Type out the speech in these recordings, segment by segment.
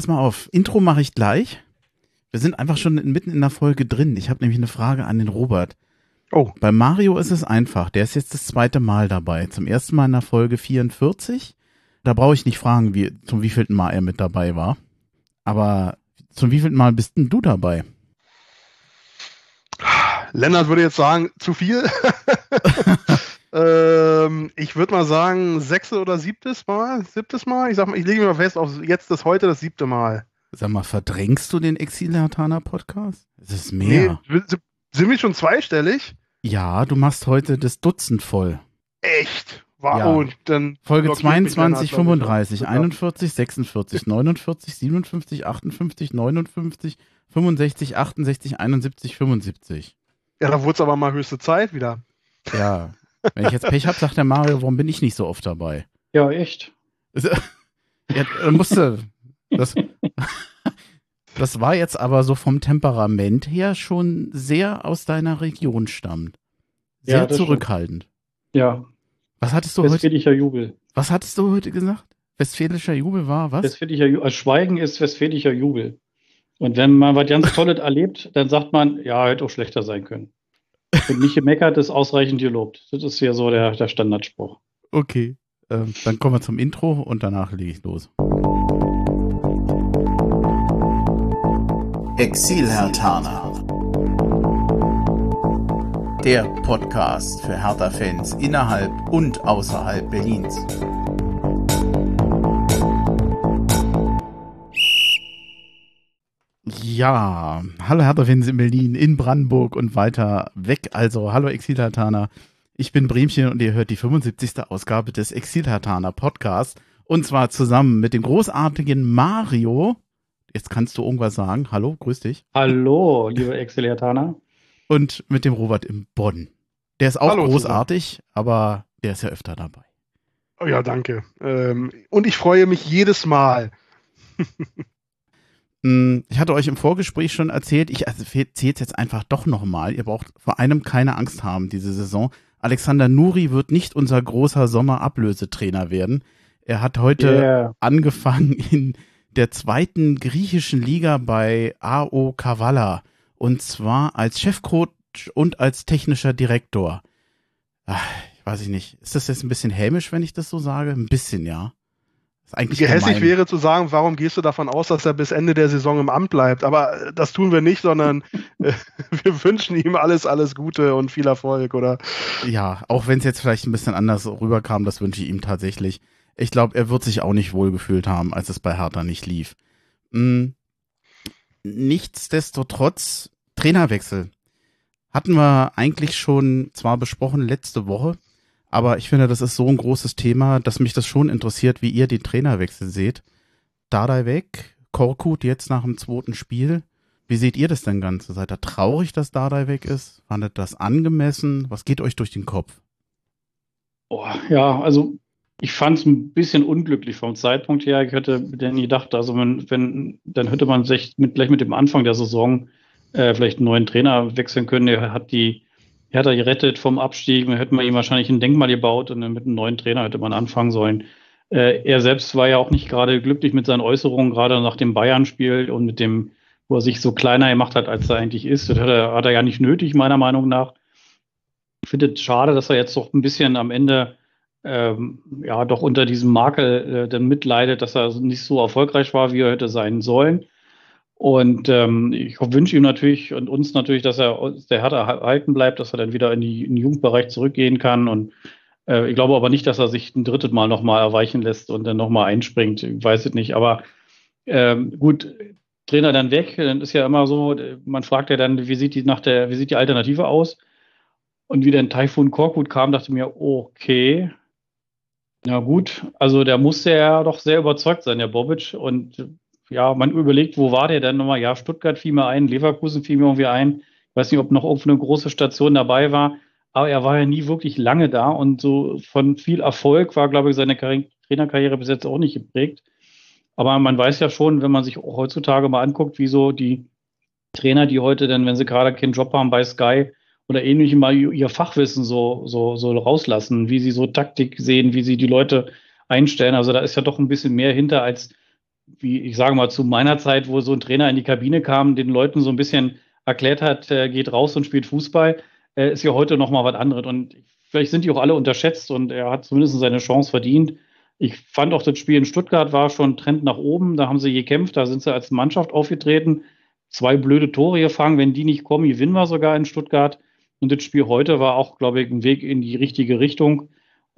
pass mal auf. Intro mache ich gleich. Wir sind einfach schon mitten in der Folge drin. Ich habe nämlich eine Frage an den Robert. Oh. Bei Mario ist es einfach. Der ist jetzt das zweite Mal dabei. Zum ersten Mal in der Folge 44. Da brauche ich nicht fragen, wie, zum wievielten Mal er mit dabei war. Aber zum wievielten Mal bist denn du dabei? Lennart würde jetzt sagen, zu viel. ähm, ich würde mal sagen, sechste oder siebtes Mal, siebtes Mal. Ich sag mal, ich lege mir mal fest, auf jetzt das heute das siebte Mal. Sag mal, verdrängst du den Exil-Hatana Podcast? Es ist mehr. Nee, sind wir schon zweistellig? Ja, du machst heute das Dutzend voll. Echt? Wow, ja. dann Folge 22, 35, 41, 46, 49, 57, 58, 59, 65, 68, 71, 75. Ja, da wurde es aber mal höchste Zeit wieder. Ja. Wenn ich jetzt Pech habe, sagt der Mario, warum bin ich nicht so oft dabei? Ja, echt. ja, dann musste. Das, das war jetzt aber so vom Temperament her schon sehr aus deiner Region stammt. Sehr ja, zurückhaltend. Stimmt. Ja. Was hattest du Westfälischer heute? Jubel. Was hattest du heute gesagt? Westfälischer Jubel war was? Westfälischer Jubel. Also Schweigen ist westfälischer Jubel. Und wenn man was ganz Tolles erlebt, dann sagt man, ja, hätte auch schlechter sein können. Und nicht gemeckert ist ausreichend gelobt. Das ist ja so der, der Standardspruch. Okay. Ähm, dann kommen wir zum Intro und danach lege ich los. Exil Herr Tana. Der Podcast für Hertha-Fans innerhalb und außerhalb Berlins. Ja, hallo Hertha-Fans in Berlin, in Brandenburg und weiter weg. Also, hallo Exilhartaner. Ich bin Bremchen und ihr hört die 75. Ausgabe des Exilhartaner Podcasts. Und zwar zusammen mit dem großartigen Mario. Jetzt kannst du irgendwas sagen. Hallo, grüß dich. Hallo, liebe Exilhartaner und mit dem Robert im Bonn. Der ist auch Hallo großartig, zusammen. aber der ist ja öfter dabei. Oh ja, danke. Ähm, und ich freue mich jedes Mal. Mm, ich hatte euch im Vorgespräch schon erzählt, ich erzähle es jetzt einfach doch nochmal. Ihr braucht vor einem keine Angst haben diese Saison. Alexander Nuri wird nicht unser großer Sommerablösetrainer werden. Er hat heute yeah. angefangen in der zweiten griechischen Liga bei AO Kavala und zwar als Chefcoach und als technischer Direktor. Ach, ich weiß ich nicht. Ist das jetzt ein bisschen hämisch, wenn ich das so sage? Ein bisschen, ja. Gehässig wäre zu sagen, warum gehst du davon aus, dass er bis Ende der Saison im Amt bleibt? Aber äh, das tun wir nicht, sondern äh, wir wünschen ihm alles, alles Gute und viel Erfolg, oder? Ja, auch wenn es jetzt vielleicht ein bisschen anders rüberkam, das wünsche ich ihm tatsächlich. Ich glaube, er wird sich auch nicht wohlgefühlt haben, als es bei Hertha nicht lief. Hm, Nichtsdestotrotz, Trainerwechsel. Hatten wir eigentlich schon zwar besprochen letzte Woche, aber ich finde, das ist so ein großes Thema, dass mich das schon interessiert, wie ihr den Trainerwechsel seht. Dardai weg, Korkut jetzt nach dem zweiten Spiel. Wie seht ihr das denn Ganze? Seid ihr traurig, dass Dardai weg ist? Fandet das angemessen? Was geht euch durch den Kopf? Oh, ja, also ich fand es ein bisschen unglücklich vom Zeitpunkt her. Ich hätte denn gedacht, also wenn, wenn, dann hätte man sich mit, gleich mit dem Anfang der Saison äh, vielleicht einen neuen Trainer wechseln können. Er hat die Hertha gerettet vom Abstieg. Man hätte man ihm wahrscheinlich ein Denkmal gebaut und dann mit einem neuen Trainer hätte man anfangen sollen. Äh, er selbst war ja auch nicht gerade glücklich mit seinen Äußerungen, gerade nach dem Bayern-Spiel und mit dem, wo er sich so kleiner gemacht hat, als er eigentlich ist. Das hat er, hat er ja nicht nötig, meiner Meinung nach. Ich finde es schade, dass er jetzt doch ein bisschen am Ende ähm, ja doch unter diesem Makel äh, dann mitleidet, dass er nicht so erfolgreich war, wie er hätte sein sollen. Und ähm, ich wünsche ihm natürlich und uns natürlich, dass er der Hertha erhalten bleibt, dass er dann wieder in, die, in den Jugendbereich zurückgehen kann. Und äh, ich glaube aber nicht, dass er sich ein drittes Mal nochmal erweichen lässt und dann nochmal einspringt. Ich weiß es nicht. Aber ähm, gut, Trainer dann weg, dann ist ja immer so, man fragt ja dann, wie sieht die nach der, wie sieht die Alternative aus? Und wie dann Taifun Korkut kam, dachte mir, okay, ja, gut. Also der musste ja doch sehr überzeugt sein, der Bobic. Und ja, man überlegt, wo war der denn nochmal? Ja, Stuttgart fiel mir ein, Leverkusen fiel mir irgendwie ein. Ich weiß nicht, ob noch irgendwo eine große Station dabei war. Aber er war ja nie wirklich lange da und so von viel Erfolg war, glaube ich, seine Trainerkarriere bis jetzt auch nicht geprägt. Aber man weiß ja schon, wenn man sich heutzutage mal anguckt, wie so die Trainer, die heute dann, wenn sie gerade keinen Job haben bei Sky, oder ähnlichem mal ihr Fachwissen so, so, so rauslassen, wie sie so Taktik sehen, wie sie die Leute einstellen. Also da ist ja doch ein bisschen mehr hinter als wie ich sage mal, zu meiner Zeit, wo so ein Trainer in die Kabine kam, den Leuten so ein bisschen erklärt hat, äh, geht raus und spielt Fußball, äh, ist ja heute nochmal was anderes. Und vielleicht sind die auch alle unterschätzt und er hat zumindest seine Chance verdient. Ich fand auch das Spiel in Stuttgart war schon Trend nach oben. Da haben sie gekämpft, da sind sie als Mannschaft aufgetreten. Zwei blöde Tore gefangen. Wenn die nicht kommen, gewinnen wir sogar in Stuttgart. Und das Spiel heute war auch, glaube ich, ein Weg in die richtige Richtung.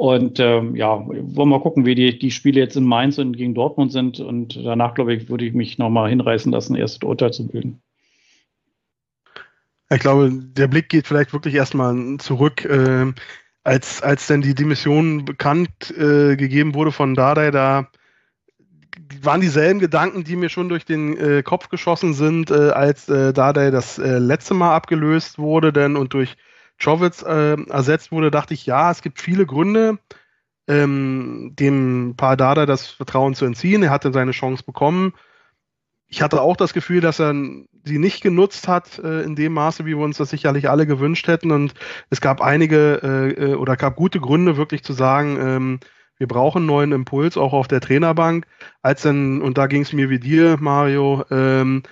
Und ähm, ja, wollen wir mal gucken, wie die, die Spiele jetzt in Mainz und gegen Dortmund sind. Und danach, glaube ich, würde ich mich nochmal hinreißen lassen, erst Urteil zu bilden. Ich glaube, der Blick geht vielleicht wirklich erstmal zurück. Äh, als, als denn die Dimension bekannt äh, gegeben wurde von Dardai, da waren dieselben Gedanken, die mir schon durch den äh, Kopf geschossen sind, äh, als äh, Dardai das äh, letzte Mal abgelöst wurde denn und durch Chovitz äh, ersetzt wurde, dachte ich, ja, es gibt viele Gründe, ähm, dem Paar Dada das Vertrauen zu entziehen. Er hatte seine Chance bekommen. Ich hatte auch das Gefühl, dass er sie nicht genutzt hat äh, in dem Maße, wie wir uns das sicherlich alle gewünscht hätten. Und es gab einige äh, äh oder gab gute Gründe, wirklich zu sagen, ähm, wir brauchen neuen Impuls, auch auf der Trainerbank. Als dann, und da ging es mir wie dir, Mario, ähm,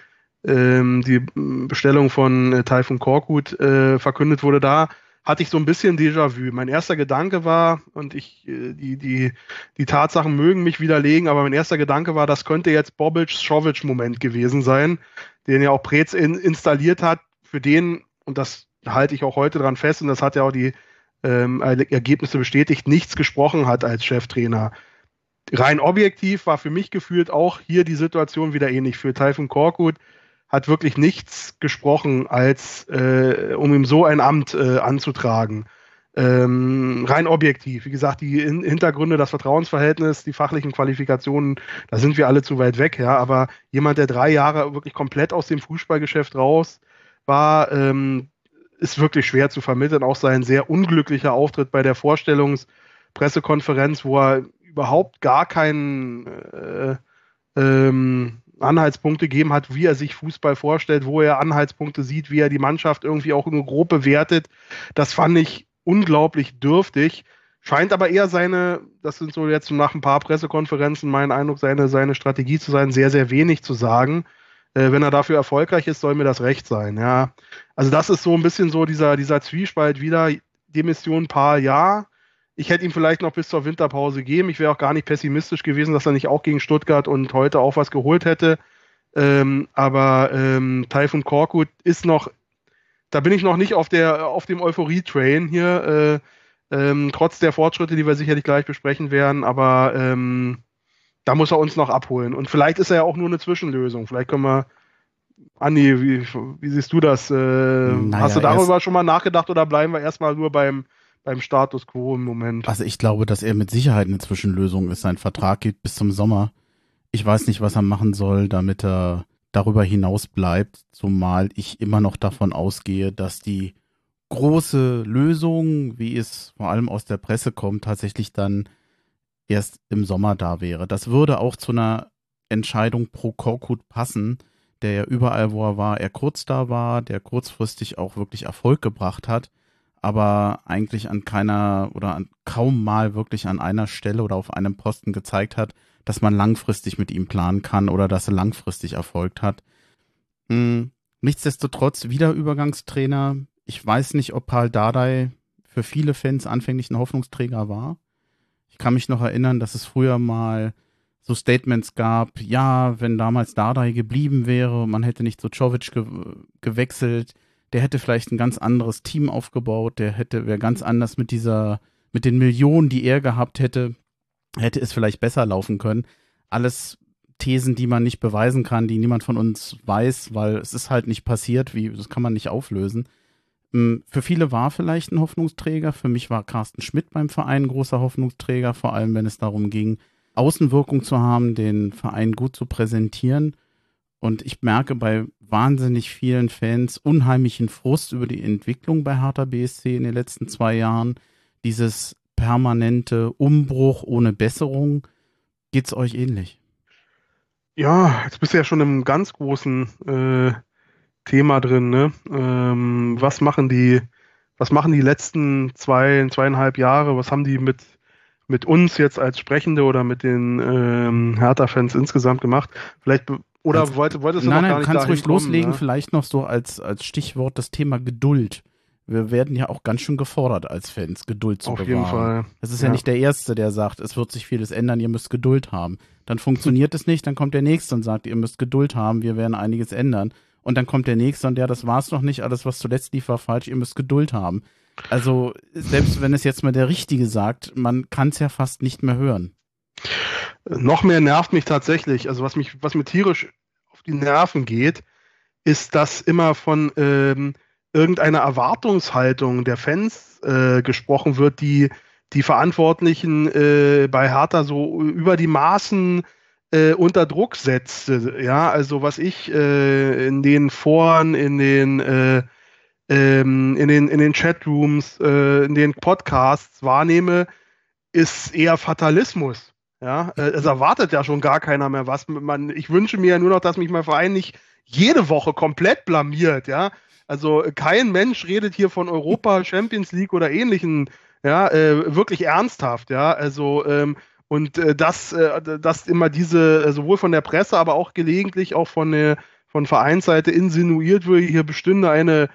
ähm, die Bestellung von äh, Taifun Korkut äh, verkündet wurde, da hatte ich so ein bisschen Déjà-vu. Mein erster Gedanke war, und ich, äh, die, die, die Tatsachen mögen mich widerlegen, aber mein erster Gedanke war, das könnte jetzt Bobic's Schovic-Moment gewesen sein, den ja auch Preetz in, installiert hat, für den, und das halte ich auch heute dran fest, und das hat ja auch die ähm, Ergebnisse bestätigt, nichts gesprochen hat als Cheftrainer. Rein objektiv war für mich gefühlt auch hier die Situation wieder ähnlich. Für Taifun Korkut hat wirklich nichts gesprochen, als äh, um ihm so ein Amt äh, anzutragen. Ähm, rein objektiv. Wie gesagt, die in Hintergründe, das Vertrauensverhältnis, die fachlichen Qualifikationen, da sind wir alle zu weit weg, ja. Aber jemand, der drei Jahre wirklich komplett aus dem Fußballgeschäft raus war, ähm, ist wirklich schwer zu vermitteln. Auch sein sehr unglücklicher Auftritt bei der Vorstellungspressekonferenz, wo er überhaupt gar keinen äh, ähm, Anhaltspunkte gegeben hat, wie er sich Fußball vorstellt, wo er Anhaltspunkte sieht, wie er die Mannschaft irgendwie auch nur grob bewertet. Das fand ich unglaublich dürftig. Scheint aber eher seine, das sind so jetzt nach ein paar Pressekonferenzen mein Eindruck, seine, seine Strategie zu sein, sehr, sehr wenig zu sagen. Äh, wenn er dafür erfolgreich ist, soll mir das recht sein. Ja. Also das ist so ein bisschen so dieser, dieser Zwiespalt wieder. Demission paar ja, ich hätte ihm vielleicht noch bis zur Winterpause gegeben. Ich wäre auch gar nicht pessimistisch gewesen, dass er nicht auch gegen Stuttgart und heute auch was geholt hätte. Ähm, aber ähm, Taifun Korkut ist noch, da bin ich noch nicht auf, der, auf dem Euphorie-Train hier, äh, ähm, trotz der Fortschritte, die wir sicherlich gleich besprechen werden. Aber ähm, da muss er uns noch abholen. Und vielleicht ist er ja auch nur eine Zwischenlösung. Vielleicht können wir Andi, wie, wie siehst du das? Äh, naja, hast du darüber schon mal nachgedacht oder bleiben wir erstmal nur beim beim Status quo im Moment. Also ich glaube, dass er mit Sicherheit eine Zwischenlösung ist. Sein Vertrag geht bis zum Sommer. Ich weiß nicht, was er machen soll, damit er darüber hinaus bleibt, zumal ich immer noch davon ausgehe, dass die große Lösung, wie es vor allem aus der Presse kommt, tatsächlich dann erst im Sommer da wäre. Das würde auch zu einer Entscheidung pro Korkut passen, der ja überall, wo er war, er kurz da war, der kurzfristig auch wirklich Erfolg gebracht hat aber eigentlich an keiner oder an kaum mal wirklich an einer Stelle oder auf einem Posten gezeigt hat, dass man langfristig mit ihm planen kann oder dass er langfristig erfolgt hat. Hm, nichtsdestotrotz wieder Übergangstrainer. Ich weiß nicht, ob Paul Dardai für viele Fans anfänglich ein Hoffnungsträger war. Ich kann mich noch erinnern, dass es früher mal so Statements gab, ja, wenn damals Dardai geblieben wäre, man hätte nicht so Czovic ge gewechselt, der hätte vielleicht ein ganz anderes Team aufgebaut, der hätte, wäre ganz anders mit dieser, mit den Millionen, die er gehabt hätte, hätte es vielleicht besser laufen können. Alles Thesen, die man nicht beweisen kann, die niemand von uns weiß, weil es ist halt nicht passiert, wie, das kann man nicht auflösen. Hm, für viele war vielleicht ein Hoffnungsträger. Für mich war Carsten Schmidt beim Verein ein großer Hoffnungsträger, vor allem wenn es darum ging, Außenwirkung zu haben, den Verein gut zu präsentieren. Und ich merke bei wahnsinnig vielen Fans unheimlichen Frust über die Entwicklung bei Hertha BSC in den letzten zwei Jahren. Dieses permanente Umbruch ohne Besserung. Geht's euch ähnlich? Ja, jetzt bist du ja schon im ganz großen äh, Thema drin. Ne? Ähm, was machen die, was machen die letzten zwei, zweieinhalb Jahre? Was haben die mit mit uns jetzt als Sprechende oder mit den ähm, Hertha-Fans insgesamt gemacht. Vielleicht oder Kannst- wollte, wolltest du Nein, noch nein, gar du nicht kannst ruhig kommen, loslegen, ne? vielleicht noch so als, als Stichwort das Thema Geduld. Wir werden ja auch ganz schön gefordert als Fans, Geduld zu Auf bewahren. jeden Fall. Das ist ja. Ja. nicht der Erste, der sagt, es wird sich vieles ändern, ihr müsst Geduld haben. Dann funktioniert es nicht, dann kommt der Nächste und sagt, ihr müsst Geduld haben, wir werden einiges ändern. Und dann kommt der Nächste und ja, das war's noch nicht, alles was zuletzt lief war falsch, ihr müsst Geduld haben. Also selbst wenn es jetzt mal der Richtige sagt, man kann es ja fast nicht mehr hören. Noch mehr nervt mich tatsächlich, also was mich, was mir tierisch auf die Nerven geht, ist, dass immer von ähm, irgendeiner Erwartungshaltung der Fans äh, gesprochen wird, die die Verantwortlichen äh, bei Hertha so über die Maßen äh, unter Druck setzte. Ja, also was ich äh, in den Foren, in den äh, ähm, in den in den Chatrooms, äh, in den Podcasts wahrnehme, ist eher Fatalismus. Ja, äh, es erwartet ja schon gar keiner mehr was. Man, ich wünsche mir ja nur noch, dass mich mein Verein nicht jede Woche komplett blamiert. Ja, also äh, kein Mensch redet hier von Europa, Champions League oder ähnlichen. Ja, äh, wirklich ernsthaft. Ja, also ähm, und äh, das, äh, dass immer diese äh, sowohl von der Presse, aber auch gelegentlich auch von der von Vereinsseite insinuiert wird, hier bestünde eine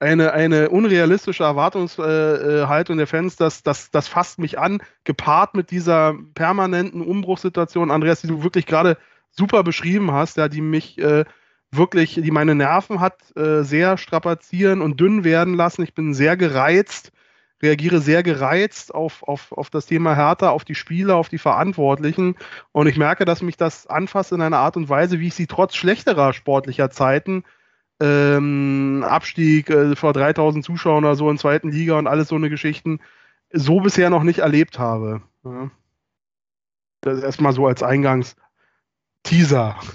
eine, eine unrealistische Erwartungshaltung der Fans, das, das, das fasst mich an, gepaart mit dieser permanenten Umbruchssituation, Andreas, die du wirklich gerade super beschrieben hast, ja, die mich äh, wirklich, die meine Nerven hat äh, sehr strapazieren und dünn werden lassen. Ich bin sehr gereizt, reagiere sehr gereizt auf, auf, auf das Thema Hertha, auf die Spieler, auf die Verantwortlichen. Und ich merke, dass mich das anfasst in einer Art und Weise, wie ich sie trotz schlechterer sportlicher Zeiten ähm, Abstieg äh, vor 3000 Zuschauern oder so in zweiten Liga und alles so eine Geschichten so bisher noch nicht erlebt habe. Ja. Das erstmal so als Eingangs-Teaser.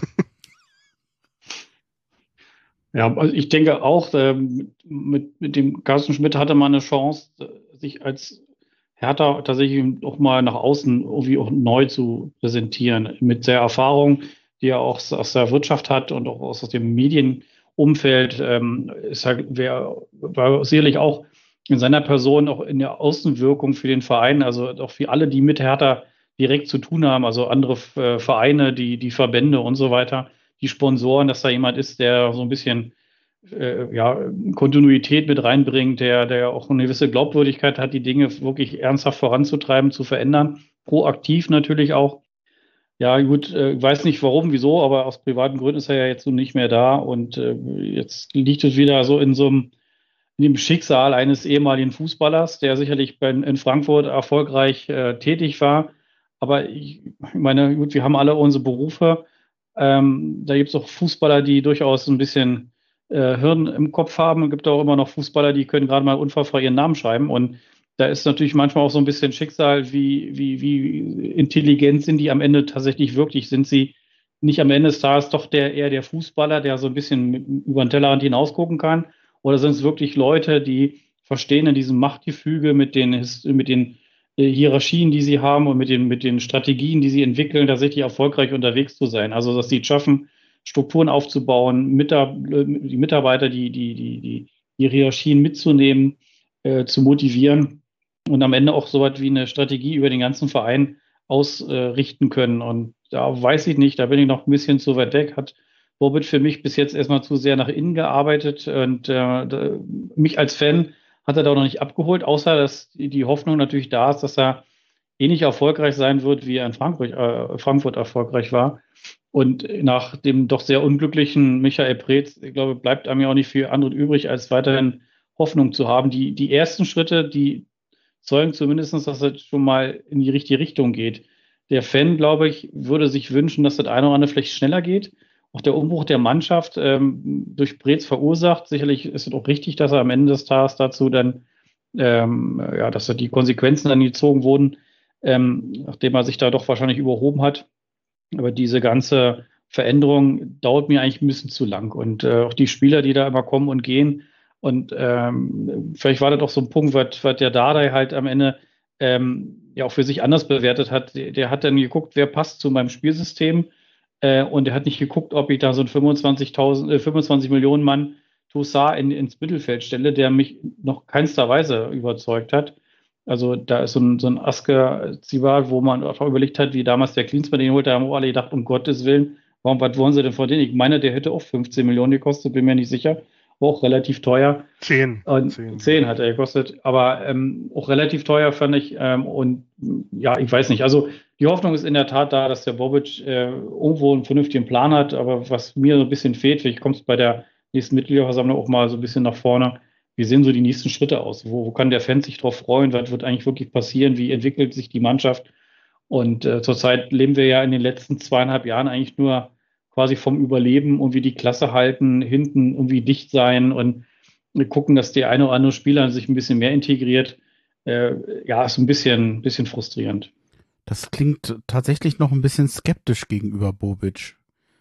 Ja, also ich denke auch, ähm, mit, mit dem Carsten Schmidt hatte man eine Chance, äh, sich als Hertha tatsächlich auch mal nach außen irgendwie auch neu zu präsentieren. Mit der Erfahrung, die er auch aus der Wirtschaft hat und auch aus dem Medienumfeld, ähm, ist wär, war sicherlich auch in seiner Person auch in der Außenwirkung für den Verein, also auch für alle, die mit Hertha direkt zu tun haben, also andere äh, Vereine, die, die Verbände und so weiter, die Sponsoren, dass da jemand ist, der so ein bisschen äh, ja, Kontinuität mit reinbringt, der, der auch eine gewisse Glaubwürdigkeit hat, die Dinge wirklich ernsthaft voranzutreiben, zu verändern. Proaktiv natürlich auch. Ja, gut, äh, weiß nicht warum, wieso, aber aus privaten Gründen ist er ja jetzt so nicht mehr da und äh, jetzt liegt es wieder so in so einem in dem Schicksal eines ehemaligen Fußballers, der sicherlich bei, in Frankfurt erfolgreich äh, tätig war. Aber ich, ich meine, gut, wir haben alle unsere Berufe. Ähm, da gibt es auch Fußballer, die durchaus ein bisschen äh, Hirn im Kopf haben. Es gibt auch immer noch Fußballer, die können gerade mal unfallfrei ihren Namen schreiben. Und da ist natürlich manchmal auch so ein bisschen Schicksal, wie, wie, wie intelligent sind die am Ende tatsächlich wirklich? Sind sie nicht am Ende des Tages doch der, eher der Fußballer, der so ein bisschen über den Tellerrand hinausgucken kann? Oder sind es wirklich Leute, die verstehen in diesem Machtgefüge mit den, mit den äh, Hierarchien, die sie haben und mit den, mit den Strategien, die sie entwickeln, tatsächlich erfolgreich unterwegs zu sein? Also, dass sie es schaffen, Strukturen aufzubauen, Mitar die Mitarbeiter, die, die, die, die, die Hierarchien mitzunehmen, äh, zu motivieren und am Ende auch so weit wie eine Strategie über den ganzen Verein ausrichten können. Und da weiß ich nicht, da bin ich noch ein bisschen zu weit weg, hat Borbit für mich bis jetzt erstmal zu sehr nach innen gearbeitet und äh, mich als Fan hat er da noch nicht abgeholt, außer dass die Hoffnung natürlich da ist, dass er ähnlich erfolgreich sein wird, wie er in Frankfurt, äh, Frankfurt erfolgreich war. Und nach dem doch sehr unglücklichen Michael Preetz, ich glaube, bleibt einem ja auch nicht viel anderes übrig, als weiterhin Hoffnung zu haben. Die, die ersten Schritte, die zeugen zumindest, dass es schon mal in die richtige Richtung geht. Der Fan, glaube ich, würde sich wünschen, dass das eine oder andere vielleicht schneller geht. Auch der Umbruch der Mannschaft ähm, durch Preetz verursacht. Sicherlich ist es auch richtig, dass er am Ende des Tages dazu dann, ähm, ja, dass da die Konsequenzen dann gezogen wurden, ähm, nachdem er sich da doch wahrscheinlich überhoben hat. Aber diese ganze Veränderung dauert mir eigentlich ein bisschen zu lang. Und äh, auch die Spieler, die da immer kommen und gehen. Und ähm, vielleicht war das auch so ein Punkt, was, was der Dardai halt am Ende ähm, ja auch für sich anders bewertet hat. Der, der, hat dann geguckt, wer passt zu meinem Spielsystem. Äh, und er hat nicht geguckt, ob ich da so einen 25.000, äh, 25 Millionen Mann Toussaint in, ins Mittelfeld stelle, der mich noch keinster Weise überzeugt hat. Also da ist so ein, so ein Asker Zivat, wo man auch überlegt hat, wie damals der Klinsmann den holte, da haben alle gedacht, um Gottes Willen, warum, was wollen sie denn von denen? Ich meine, der hätte auch 15 Millionen gekostet, bin mir nicht sicher. Auch relativ teuer. Zehn. Und zehn. zehn hat er gekostet, aber ähm, auch relativ teuer fand ich. Ähm, und ja, ich weiß nicht. Also die Hoffnung ist in der Tat da, dass der Bobic äh, irgendwo einen vernünftigen Plan hat. Aber was mir so ein bisschen fehlt, vielleicht kommt es bei der nächsten Mitgliederversammlung auch mal so ein bisschen nach vorne wie sehen so die nächsten Schritte aus? Wo, wo kann der Fan sich drauf freuen? Was wird eigentlich wirklich passieren? Wie entwickelt sich die Mannschaft? Und äh, zurzeit leben wir ja in den letzten zweieinhalb Jahren eigentlich nur quasi vom Überleben und wie die Klasse halten, hinten irgendwie dicht sein und gucken, dass der eine oder andere Spieler sich ein bisschen mehr integriert. Äh, ja, ist ein bisschen, bisschen frustrierend. Das klingt tatsächlich noch ein bisschen skeptisch gegenüber Bobic.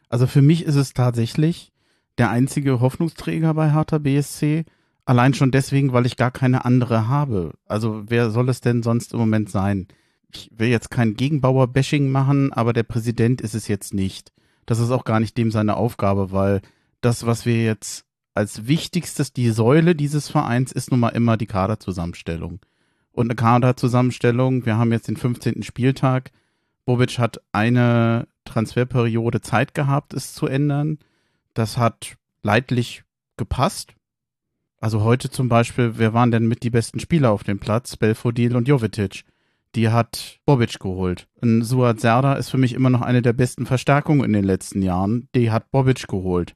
Also für mich ist es tatsächlich der einzige Hoffnungsträger bei Hertha BSC, Allein schon deswegen, weil ich gar keine andere habe. Also wer soll es denn sonst im Moment sein? Ich will jetzt kein Gegenbauer-Bashing machen, aber der Präsident ist es jetzt nicht. Das ist auch gar nicht dem seine Aufgabe, weil das, was wir jetzt als wichtigstes, die Säule dieses Vereins ist nun mal immer die Kaderzusammenstellung. Und eine Kaderzusammenstellung, wir haben jetzt den 15. Spieltag. Bobic hat eine Transferperiode Zeit gehabt, es zu ändern. Das hat leidlich gepasst. Also heute zum Beispiel, wer waren denn mit die besten Spieler auf dem Platz? Belfodil und Jovetic. Die hat Bobic geholt. Ein Suat Serda ist für mich immer noch eine der besten Verstärkungen in den letzten Jahren. Die hat Bobic geholt.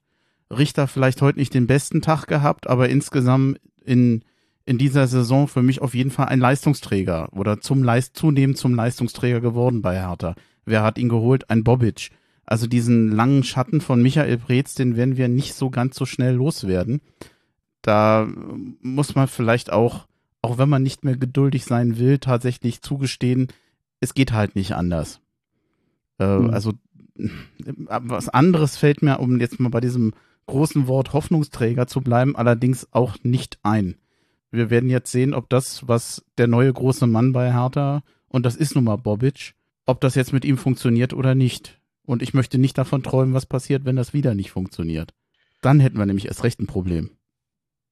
Richter vielleicht heute nicht den besten Tag gehabt, aber insgesamt in, in dieser Saison für mich auf jeden Fall ein Leistungsträger oder zum Leist, zunehmend zum Leistungsträger geworden bei Hertha. Wer hat ihn geholt? Ein Bobic. Also diesen langen Schatten von Michael Preetz, den werden wir nicht so ganz so schnell loswerden da muss man vielleicht auch, auch wenn man nicht mehr geduldig sein will, tatsächlich zugestehen, es geht halt nicht anders. Äh, mhm. Also was anderes fällt mir, um jetzt mal bei diesem großen Wort Hoffnungsträger zu bleiben, allerdings auch nicht ein. Wir werden jetzt sehen, ob das, was der neue große Mann bei Hertha, und das ist nun mal Bobic, ob das jetzt mit ihm funktioniert oder nicht. Und ich möchte nicht davon träumen, was passiert, wenn das wieder nicht funktioniert. Dann hätten wir nämlich erst recht ein Problem.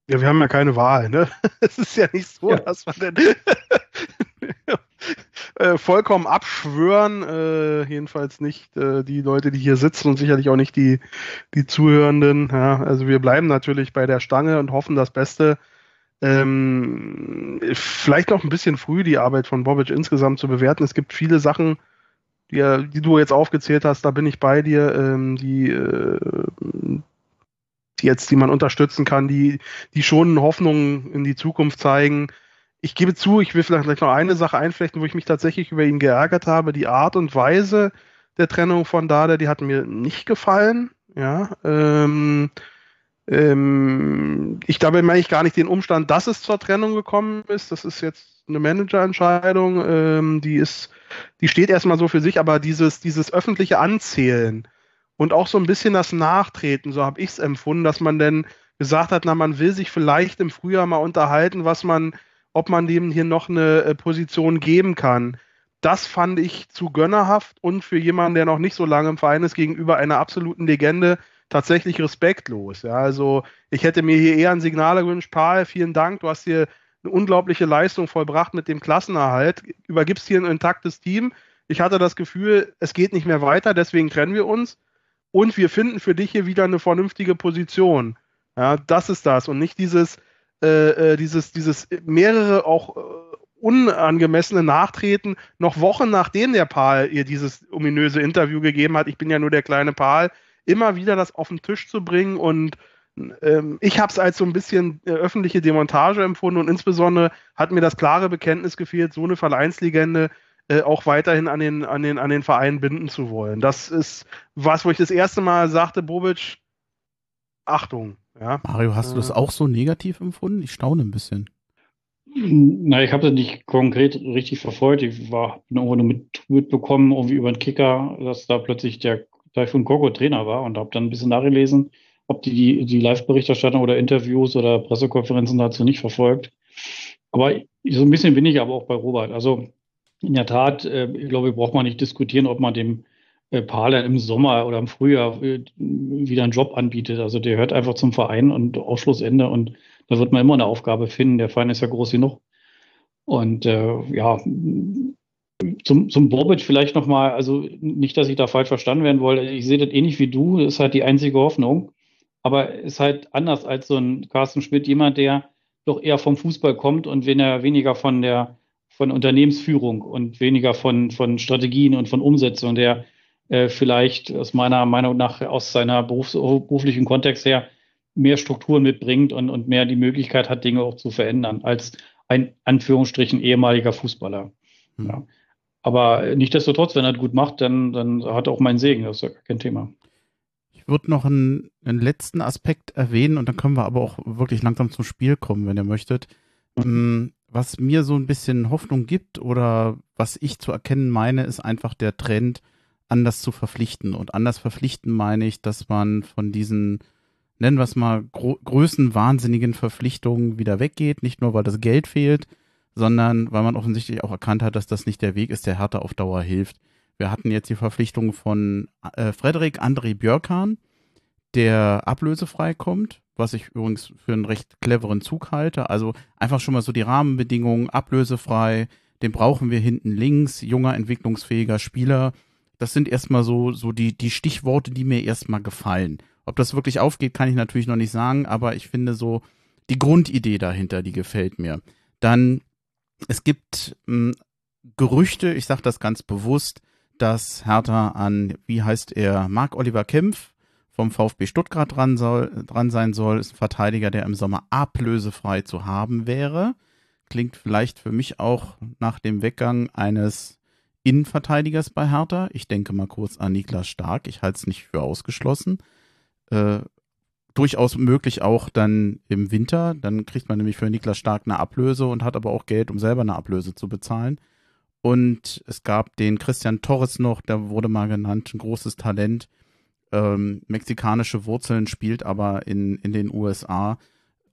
Ja, wir haben ja keine Wahl, ne? Es ist ja nicht so, ja. dass wir denn äh, vollkommen abschwören, äh, jedenfalls nicht äh, die Leute, die hier sitzen und sicherlich auch nicht die, die Zuhörenden. Ja, also wir bleiben natürlich bei der Stange und hoffen das Beste. Ähm, vielleicht noch ein bisschen früh die Arbeit von Bobic insgesamt zu bewerten. Es gibt viele Sachen, die, die du jetzt aufgezählt hast, da bin ich bei dir, ähm, die äh, die jetzt, die man unterstützen kann, die, die schon Hoffnung in die Zukunft zeigen. Ich gebe zu, ich will vielleicht noch eine Sache einflechten, wo ich mich tatsächlich über ihn geärgert habe. Die Art und Weise der Trennung von Dada, die hat mir nicht gefallen. Ja, ähm, ähm, ich dabei meine ich gar nicht den Umstand, dass es zur Trennung gekommen ist. Das ist jetzt eine Managerentscheidung, ähm, die ist, die steht erstmal so für sich, aber dieses, dieses öffentliche Anzählen, und auch so ein bisschen das Nachtreten, so habe ich es empfunden, dass man denn gesagt hat, na, man will sich vielleicht im Frühjahr mal unterhalten, was man, ob man dem hier noch eine äh, Position geben kann. Das fand ich zu gönnerhaft und für jemanden, der noch nicht so lange im Verein ist, gegenüber einer absoluten Legende tatsächlich respektlos. Ja, also ich hätte mir hier eher ein Signal gewünscht, Paul, vielen Dank, du hast hier eine unglaubliche Leistung vollbracht mit dem Klassenerhalt, übergibst hier ein intaktes Team. Ich hatte das Gefühl, es geht nicht mehr weiter, deswegen trennen wir uns und wir finden für dich hier wieder eine vernünftige Position. Ja, das ist das und nicht dieses, äh, äh, dieses, dieses mehrere auch äh, unangemessene Nachtreten noch Wochen nachdem der Paul ihr dieses ominöse Interview gegeben hat. Ich bin ja nur der kleine Paul. Immer wieder das auf den Tisch zu bringen und ähm, ich habe es als so ein bisschen äh, öffentliche Demontage empfunden und insbesondere hat mir das klare Bekenntnis gefehlt, so eine Vereinslegende äh, auch weiterhin an den, an, den, an den Verein binden zu wollen. Das ist was, wo ich das erste Mal sagte, Bobic, Achtung. Ja. Mario, hast du das äh. auch so negativ empfunden? Ich staune ein bisschen. Na, ich habe das nicht konkret richtig verfolgt. Ich war irgendwo nur mit, mitbekommen, irgendwie über den Kicker, dass da plötzlich der Taifun Koko Trainer war und habe dann ein bisschen nachgelesen, ob die die Live-Berichterstattung oder Interviews oder Pressekonferenzen dazu nicht verfolgt. Aber so ein bisschen bin ich aber auch bei Robert. Also in der Tat, äh, ich glaube, braucht man nicht diskutieren, ob man dem äh, Parler im Sommer oder im Frühjahr äh, wieder einen Job anbietet. Also der hört einfach zum Verein und Ausschlussende und da wird man immer eine Aufgabe finden. Der Verein ist ja groß genug. Und äh, ja, zum, zum Bobic vielleicht nochmal, also nicht, dass ich da falsch verstanden werden wollte. Ich sehe das ähnlich wie du, das ist halt die einzige Hoffnung. Aber ist halt anders als so ein Carsten Schmidt, jemand, der doch eher vom Fußball kommt und wenn er weniger von der von Unternehmensführung und weniger von, von Strategien und von Umsetzung, der äh, vielleicht aus meiner Meinung nach aus seiner Berufs beruflichen Kontext her mehr Strukturen mitbringt und, und mehr die Möglichkeit hat, Dinge auch zu verändern, als ein Anführungsstrichen ehemaliger Fußballer. Mhm. Ja. Aber nichtsdestotrotz, wenn er das gut macht, dann, dann hat er auch meinen Segen, das ist ja kein Thema. Ich würde noch einen, einen, letzten Aspekt erwähnen und dann können wir aber auch wirklich langsam zum Spiel kommen, wenn ihr möchtet. Mhm. Was mir so ein bisschen Hoffnung gibt oder was ich zu erkennen meine, ist einfach der Trend, anders zu verpflichten. Und anders verpflichten meine ich, dass man von diesen nennen wir es mal, größenwahnsinnigen Verpflichtungen wieder weggeht. Nicht nur, weil das Geld fehlt, sondern weil man offensichtlich auch erkannt hat, dass das nicht der Weg ist, der Hertha auf Dauer hilft. Wir hatten jetzt die Verpflichtung von äh, Frederik André Björkan, der ablösefrei kommt, was ich übrigens für einen recht cleveren Zug halte. Also einfach schon mal so die Rahmenbedingungen, ablösefrei, den brauchen wir hinten links, junger, entwicklungsfähiger Spieler. Das sind erstmal so, so die, die Stichworte, die mir erstmal gefallen. Ob das wirklich aufgeht, kann ich natürlich noch nicht sagen, aber ich finde so die Grundidee dahinter, die gefällt mir. Dann, es gibt mh, hm, Gerüchte, ich sage das ganz bewusst, dass Hertha an, wie heißt er, Marc Oliver Kempf vom VfB Stuttgart dran, soll, dran sein soll, ist ein Verteidiger, der im Sommer ablösefrei zu haben wäre. Klingt vielleicht für mich auch nach dem Weggang eines Innenverteidigers bei Hertha. Ich denke mal kurz an Niklas Stark. Ich halte es nicht für ausgeschlossen äh, durchaus möglich auch dann im Winter. Dann kriegt man nämlich für Niklas Stark eine Ablöse und hat aber auch Geld, um selber eine Ablöse zu bezahlen. Und es gab den Christian Torres noch, der wurde mal genannt, ein großes Talent. Ähm, mexikanische Wurzeln, spielt aber in, in den USA.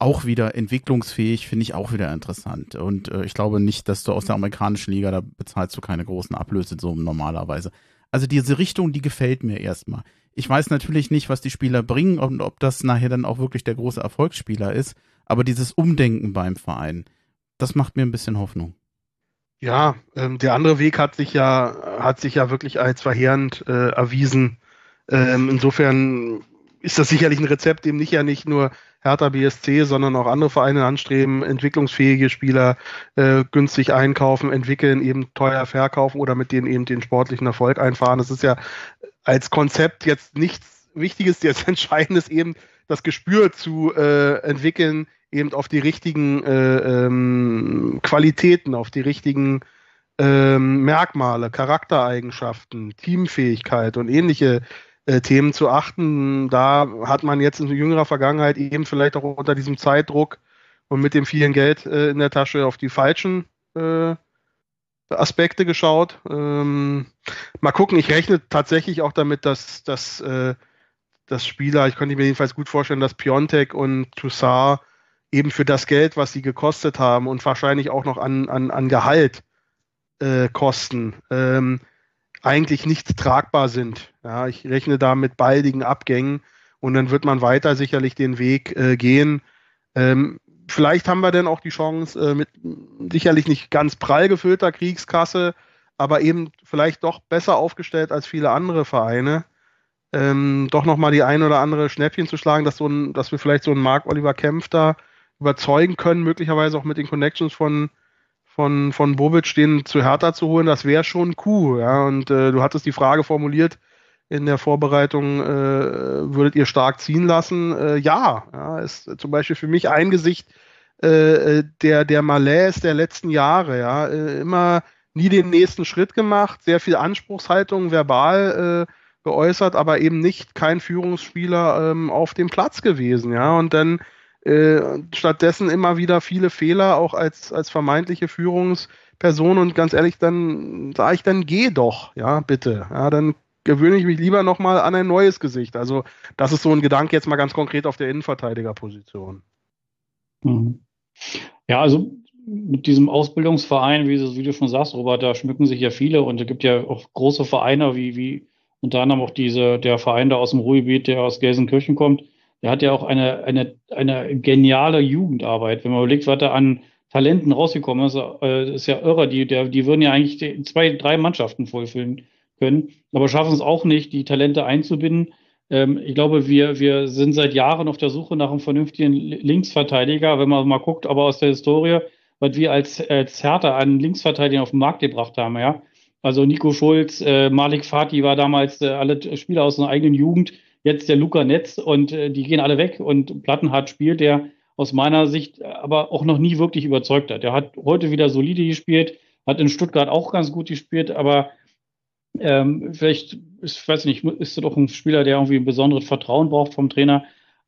Auch wieder entwicklungsfähig, finde ich auch wieder interessant. Und äh, ich glaube nicht, dass du aus der amerikanischen Liga, da bezahlst du keine großen Ablösesummen normalerweise. Also diese Richtung, die gefällt mir erstmal. Ich weiß natürlich nicht, was die Spieler bringen und ob das nachher dann auch wirklich der große Erfolgsspieler ist, aber dieses Umdenken beim Verein, das macht mir ein bisschen Hoffnung. Ja, ähm, der andere Weg hat sich ja, hat sich ja wirklich als verheerend äh, erwiesen. Ähm, insofern ist das sicherlich ein Rezept, dem nicht ja nicht nur Hertha BSC, sondern auch andere Vereine anstreben, entwicklungsfähige Spieler äh, günstig einkaufen, entwickeln, eben teuer verkaufen oder mit denen eben den sportlichen Erfolg einfahren. Das ist ja als Konzept jetzt nichts Wichtiges, jetzt Entscheidendes eben das Gespür zu äh, entwickeln, eben auf die richtigen äh, ähm, Qualitäten, auf die richtigen ähm, Merkmale, Charaktereigenschaften, Teamfähigkeit und ähnliche äh, Themen zu achten. Da hat man jetzt in jüngerer Vergangenheit eben vielleicht auch unter diesem Zeitdruck und mit dem vielen Geld äh, in der Tasche auf die falschen äh, Aspekte geschaut. Ähm, mal gucken, ich rechne tatsächlich auch damit, dass, dass, äh, dass Spieler, ich könnte mir jedenfalls gut vorstellen, dass Piontek und Toussaint eben für das Geld, was sie gekostet haben und wahrscheinlich auch noch an, an, an Gehalt äh, kosten, ähm, eigentlich nicht tragbar sind. Ja, ich rechne da mit baldigen Abgängen und dann wird man weiter sicherlich den Weg äh, gehen. Ähm, vielleicht haben wir dann auch die Chance, äh, mit sicherlich nicht ganz prall gefüllter Kriegskasse, aber eben vielleicht doch besser aufgestellt als viele andere Vereine, ähm, doch nochmal die ein oder andere Schnäppchen zu schlagen, dass, so ein, dass wir vielleicht so einen Mark Oliver Kempf da überzeugen können, möglicherweise auch mit den Connections von, von, von Bobic den zu Hertha zu holen, das wäre schon cool. Ja? Und äh, du hattest die Frage formuliert in der Vorbereitung, äh, würdet ihr stark ziehen lassen? Äh, ja, ja, ist zum Beispiel für mich ein Gesicht äh, äh, der, der Malaise der letzten Jahre. Ja? Äh, immer nie den nächsten Schritt gemacht, sehr viel Anspruchshaltung verbal geäußert, aber eben nicht kein Führungsspieler ähm, auf dem Platz gewesen. Ja? Und dann äh, stattdessen immer wieder viele Fehler, auch als, als vermeintliche Führungsperson. Und ganz ehrlich, dann sage ich, dann geh doch, ja, bitte. Ja, dann gewöhne ich mich lieber nochmal an ein neues Gesicht. Also, das ist so ein Gedanke jetzt mal ganz konkret auf der Innenverteidigerposition. Mhm. Ja, also mit diesem Ausbildungsverein, wie, wie, du schon sagst, Robert, da schmücken sich ja viele und es gibt ja auch große Vereine, wie, wie unter anderem auch diese, der Verein da aus dem Ruhrgebiet, der aus Gelsenkirchen kommt, der hat ja auch eine, eine, eine geniale Jugendarbeit. Wenn man überlegt, was da an Talenten rausgekommen ist, äh, ist ja irre. Die, der, die würden ja eigentlich zwei, drei Mannschaften vollfüllen können, aber schaffen es auch nicht, die Talente einzubinden. Ähm, ich glaube, wir, wir sind seit Jahren auf der Suche nach einem vernünftigen Linksverteidiger. Wenn man mal guckt, aber aus der Historie, was wir als, als Hertha einen Linksverteidiger auf den Markt gebracht haben, ja. Also Nico Schulz, äh, Malik Fatih war damals äh, alle Spieler aus einer eigenen Jugend, jetzt der Luca Netz und äh, die gehen alle weg und Plattenhardt spielt, der aus meiner Sicht aber auch noch nie wirklich überzeugt hat. Er hat heute wieder solide gespielt, hat in Stuttgart auch ganz gut gespielt, aber ähm, vielleicht, ich weiß nicht, ist er doch ein Spieler, der irgendwie ein besonderes Vertrauen braucht vom Trainer.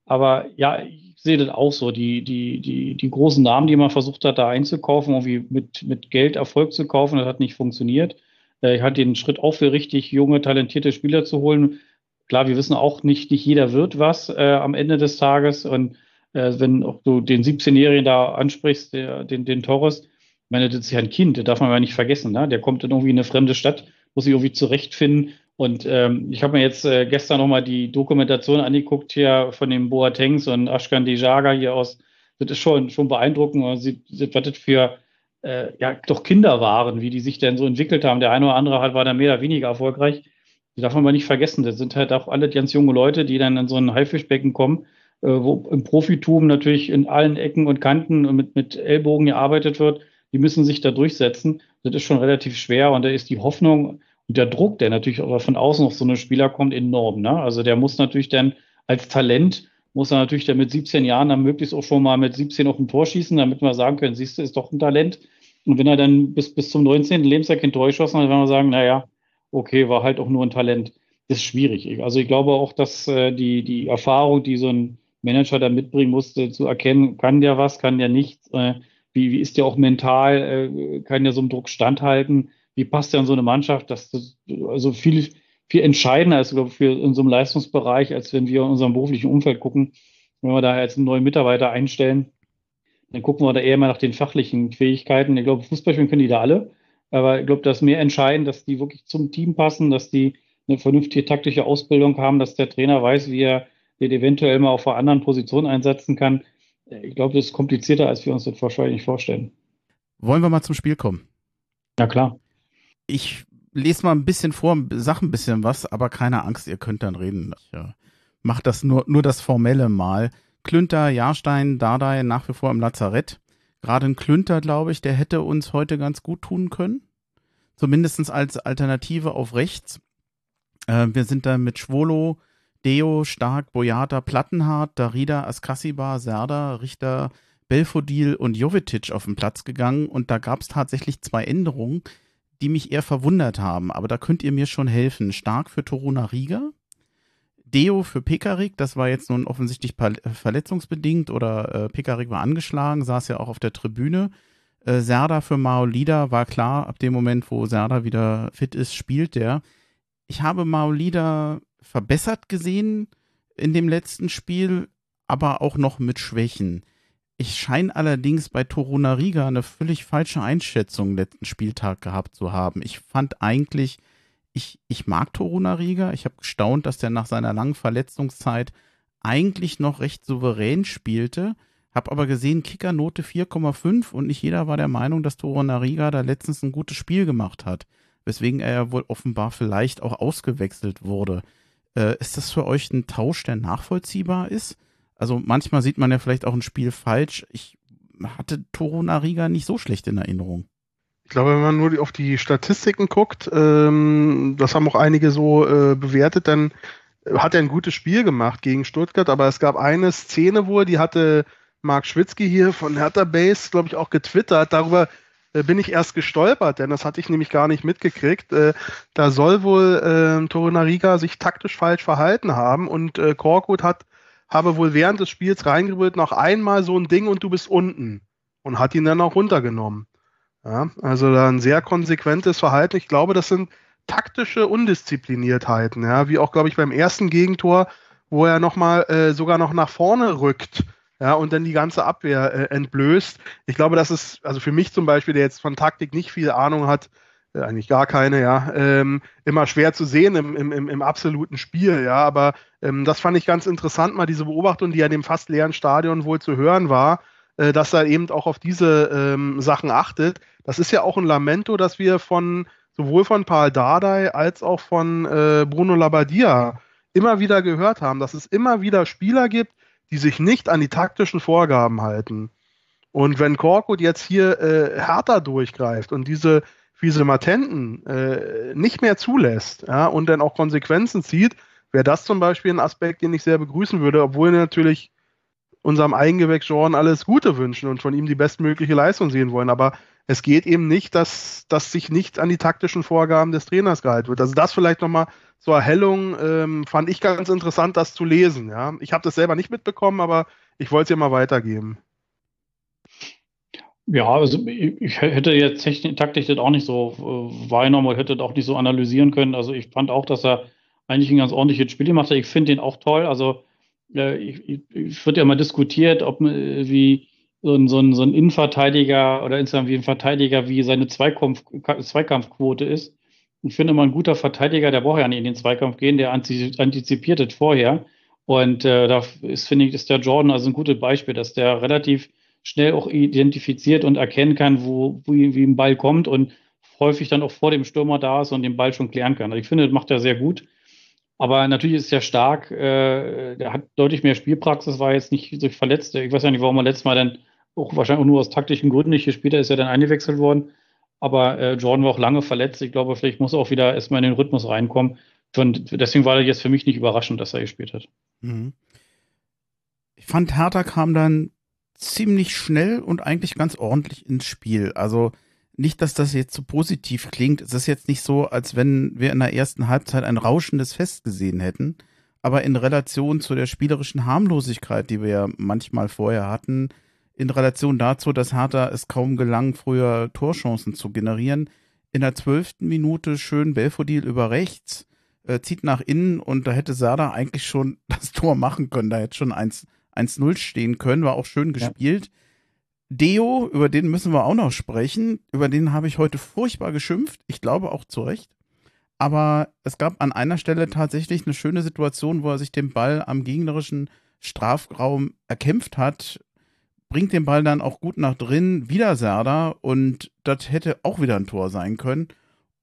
Aber ja, ich sehe das auch so. Die, die, die, die großen Namen, die man versucht hat, da einzukaufen, irgendwie mit, mit Geld Erfolg zu kaufen, das hat nicht funktioniert. Äh, ich halte den Schritt auch für richtig, junge, talentierte Spieler zu holen. Klar, wir wissen auch nicht, nicht jeder wird was äh, am Ende des Tages. Und äh, wenn auch du den 17-Jährigen da ansprichst, der, den, den Torres, ich meine, das ist ja ein Kind, das darf man ja nicht vergessen. Ne? Der kommt in irgendwie eine fremde Stadt, muss sich irgendwie zurechtfinden. Und ähm, ich habe mir jetzt äh, gestern nochmal die Dokumentation angeguckt hier von den Boatengs und Ashkan Dejaga hier aus. Das ist schon, schon beeindruckend, was das für äh, ja, doch Kinder waren, wie die sich denn so entwickelt haben. Der eine oder andere halt war da mehr oder weniger erfolgreich. Die darf man aber nicht vergessen. Das sind halt auch alle ganz junge Leute, die dann in so ein Haifischbecken kommen äh, wo im Profitum natürlich in allen Ecken und Kanten mit, mit Ellbogen gearbeitet wird, die müssen sich da durchsetzen. Das ist schon relativ schwer und da ist die Hoffnung und der Druck, der natürlich auch von außen auf so eine Spieler kommt, enorm. Ne? Also der muss natürlich dann als Talent, muss er natürlich dann mit 17 Jahren dann möglichst auch schon mal mit 17 auf ein Tor schießen, damit wir sagen können, siehst du, ist doch ein Talent. Und wenn er dann bis, bis zum 19. Lebensjahr kein Tor geschossen hat, dann werden wir sagen, naja, okay, war halt auch nur ein Talent. ist schwierig. Also ich glaube auch, dass äh, die, die Erfahrung, die so ein Manager da mitbringen musste, zu erkennen, kann der was, kann der nichts, äh, wie, wie ist der auch mental, äh, kann der so einem Druck standhalten, wie passt der in so eine Mannschaft, dass das also viel, viel entscheidender ist, glaube ich, für in Leistungsbereich, als wenn wir in unserem beruflichen Umfeld gucken. Wenn wir da jetzt einen neuen Mitarbeiter einstellen, dann gucken wir da eher mal nach den fachlichen Fähigkeiten. Ich glaube, Fußballspielen können die da alle, aber ich glaube, das ist mehr entscheidend, dass die wirklich zum Team passen, dass die eine vernünftige taktische Ausbildung haben, dass der Trainer weiß, wie er den eventuell mal auf einer anderen Position einsetzen kann. Ich glaube, das ist komplizierter, als wir uns das wahrscheinlich vorstellen. Wollen wir mal zum Spiel kommen? Ja, klar. Ich lese mal ein bisschen vor, sag ein bisschen was, aber keine Angst, ihr könnt dann reden. Ich äh, mach das nur, nur das Formelle mal. Klünter, Jahrstein, Dardai nach wie vor im Lazarett. Gerade ein Klünter, glaube ich, der hätte uns heute ganz gut tun können. Zumindest als Alternative auf rechts. Äh, wir sind da mit Schwolo, Deo, Stark, Boyata, Plattenhardt, Darida, Askasiba, Serda, Richter, Belfodil und Jovetic auf den Platz gegangen und da gab es tatsächlich zwei Änderungen, die mich eher verwundert haben. Aber da könnt ihr mir schon helfen. Stark für Toruna Riga, Deo für Pekarik, das war jetzt nun offensichtlich verletzungsbedingt oder äh, Pekarik war angeschlagen, saß ja auch auf der Tribüne. Äh, Serda für Maolida war klar, ab dem Moment, wo Serda wieder fit ist, spielt der. Ich habe Maolida verbessert gesehen in dem letzten Spiel, aber auch noch mit Schwächen. Ich scheine allerdings bei Toruna Riga eine völlig falsche Einschätzung letzten Spieltag gehabt zu haben. Ich fand eigentlich, ich, ich mag Toruna Riga. Ich habe gestaunt, dass der nach seiner langen Verletzungszeit eigentlich noch recht souverän spielte. Hab aber gesehen, Kickernote 4,5 und nicht jeder war der Meinung, dass Toruna Riga da letztens ein gutes Spiel gemacht hat. Weswegen er ja wohl offenbar vielleicht auch ausgewechselt wurde. Äh, ist das für euch ein Tausch, der nachvollziehbar ist? Also manchmal sieht man ja vielleicht auch ein Spiel falsch. Ich hatte Toro Nariga nicht so schlecht in Erinnerung. Ich glaube, wenn man nur auf die Statistiken guckt, ähm, das haben auch einige so äh, bewertet, dann hat er ein gutes Spiel gemacht gegen Stuttgart, aber es gab eine Szene wohl, die hatte Marc Schwitzky hier von Hertha Base, glaube ich, auch getwittert. Darüber äh, bin ich erst gestolpert, denn das hatte ich nämlich gar nicht mitgekriegt. Äh, da soll wohl äh, Torunariga sich taktisch falsch verhalten haben und äh, Korkut hat habe wohl während des Spiels reingerührt noch einmal so ein Ding und du bist unten und hat ihn dann auch runtergenommen. Ja, also da ein sehr konsequentes Verhalten. Ich glaube, das sind taktische Undiszipliniertheiten, ja, wie auch, glaube ich, beim ersten Gegentor, wo er nochmal äh, sogar noch nach vorne rückt ja, und dann die ganze Abwehr äh, entblößt. Ich glaube, das ist, also für mich zum Beispiel, der jetzt von Taktik nicht viel Ahnung hat, äh, eigentlich gar keine, ja, ähm, immer schwer zu sehen im, im, im, absoluten Spiel, ja, aber ähm, das fand ich ganz interessant, mal diese Beobachtung, die ja dem fast leeren Stadion wohl zu hören war, äh, dass er eben auch auf diese ähm, Sachen achtet. Das ist ja auch ein Lamento, das wir von sowohl von Paul Dardai als auch von äh, Bruno Labbadia immer wieder gehört haben, dass es immer wieder Spieler gibt, die sich nicht an die taktischen Vorgaben halten. Und wenn Korkut jetzt hier äh, härter durchgreift und diese Fiese Matenten äh, nicht mehr zulässt ja, und dann auch Konsequenzen zieht, wäre das zum Beispiel ein Aspekt, den ich sehr begrüßen würde, obwohl natürlich unserem Eigengewächs Jordan alles Gute wünschen und von ihm die bestmögliche Leistung sehen wollen. Aber es geht eben nicht, dass, dass sich nicht an die taktischen Vorgaben des Trainers gehalten wird. Also das vielleicht nochmal zur Erhellung ähm, fand ich ganz interessant, das zu lesen. Ja. Ich habe das selber nicht mitbekommen, aber ich wollte es ja mal weitergeben. Ja, also ich hätte jetzt taktisch das auch nicht so äh, wahrgenommen oder hätte das auch nicht so analysieren können. Also ich fand auch, dass er eigentlich ein ganz ordentliches Spiel gemacht hat. Ich finde ihn auch toll. Also äh, ich, ich, wird ja mal diskutiert, ob äh, wie so ein, so ein, so ein Innenverteidiger oder insgesamt wie ein Verteidiger, wie seine Zweikampf, Zweikampfquote ist. Ich finde immer ein guter Verteidiger, der braucht ja nicht in den Zweikampf gehen, der antizipiert es vorher. Und äh, da ist, finde ich, ist der Jordan also ein gutes Beispiel, dass der relativ schnell auch identifiziert und erkennen kann, wo, wie, wie ein Ball kommt und häufig dann auch vor dem Stürmer da ist und den Ball schon klären kann. Also ich finde, das macht er sehr gut. Aber natürlich ist er stark. Äh, der hat deutlich mehr Spielpraxis, war jetzt nicht so verletzt. Ich weiß ja nicht, warum er letztes Mal dann auch wahrscheinlich nur aus taktischen Gründen nicht gespielt hat, ist er dann eingewechselt worden. Aber äh, Jordan war auch lange verletzt. Ich glaube, vielleicht muss er auch wieder erstmal in den Rhythmus reinkommen. Und deswegen war er jetzt für mich nicht überraschend, dass er gespielt hat. Mhm. Ich fand, Hertha kam dann ziemlich schnell und eigentlich ganz ordentlich ins Spiel. Also nicht, dass das jetzt so positiv klingt. Es ist jetzt nicht so, als wenn wir in der ersten Halbzeit ein rauschendes Fest gesehen hätten. Aber in Relation zu der spielerischen Harmlosigkeit, die wir ja manchmal vorher hatten, in Relation dazu, dass Hertha es kaum gelang, früher Torchancen zu generieren, in der zwölften Minute schön Belfodil über rechts, äh, zieht nach innen und da hätte Sada eigentlich schon das Tor machen können. Da hätte schon 1-0 stehen können, war auch schön gespielt. Ja. Deo, über den müssen wir auch noch sprechen. Über den habe ich heute furchtbar geschimpft. Ich glaube auch zu Recht. Aber es gab an einer Stelle tatsächlich eine schöne Situation, wo er sich den Ball am gegnerischen Strafraum erkämpft hat, bringt den Ball dann auch gut nach drin, wieder Serda und das hätte auch wieder ein Tor sein können.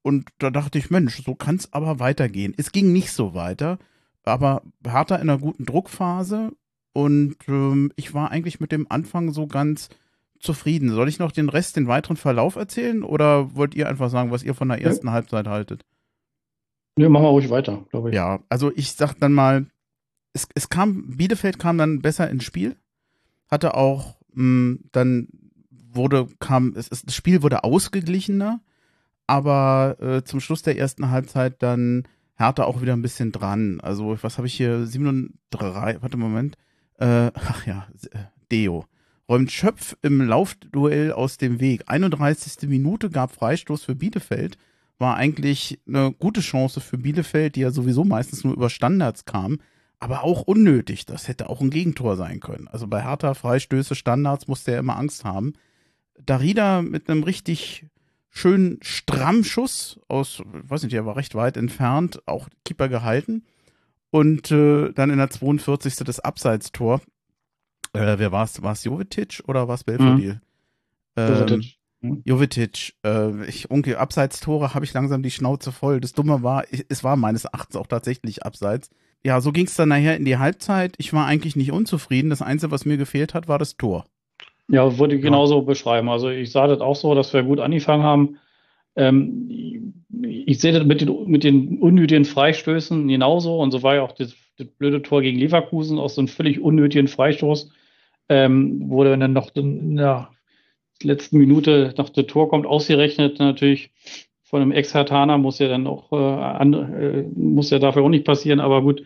Und da dachte ich, Mensch, so kann es aber weitergehen. Es ging nicht so weiter, aber Hertha in einer guten Druckphase und ähm, ich war eigentlich mit dem Anfang so ganz zufrieden. Soll ich noch den Rest, den weiteren Verlauf erzählen oder wollt ihr einfach sagen, was ihr von der ersten ja. Halbzeit haltet? Ja, machen wir ruhig weiter, glaube ich. Ja, also ich sag dann mal, es, es kam, Bielefeld kam dann besser ins Spiel, hatte auch mh, hm, dann wurde, kam, es, das Spiel wurde ausgeglichener, aber äh, zum Schluss der ersten Halbzeit dann Hertha auch wieder ein bisschen dran. Also, was habe ich hier? 7 3, warte, Moment. Äh, ach ja, äh, Deo räumt Schöpf im Laufduell aus dem Weg. 31. Minute gab Freistoß für Bielefeld. War eigentlich eine gute Chance für Bielefeld, die ja sowieso meistens nur über Standards kam. Aber auch unnötig. Das hätte auch ein Gegentor sein können. Also bei Hertha Freistöße, Standards musste er immer Angst haben. Darida mit einem richtig schönen strammen Schuss aus, weiß nicht, der war recht weit entfernt, auch Keeper gehalten. Und äh, dann in der 42. das Abseitstor. Äh, wer war es? War es Jovetic oder war es Belfodil? Mhm. Ähm, Jovetic. Äh, ich, Onkel, Abseitstore habe ich langsam die Schnauze voll. Das Dumme war, ich, es war meines Erachtens auch tatsächlich Abseits. Ja, so ging es dann nachher in die Halbzeit. Ich war eigentlich nicht unzufrieden. Das Einzige, was mir gefehlt hat, war das Tor. Ja, würde ich genauso ja. beschreiben. Also ich sah das auch so, dass wir gut angefangen haben. Ähm, ich sehe das mit den, mit den unnötigen Freistößen genauso. Und so war ja auch das, das blöde Tor gegen Leverkusen aus so einem völlig unnötigen Freistoß ähm, wurde dann noch in der letzten Minute nach der Tor kommt, ausgerechnet natürlich von einem Ex-Hartaner, muss ja dann auch, äh, an, äh, muss ja dafür auch nicht passieren, aber gut.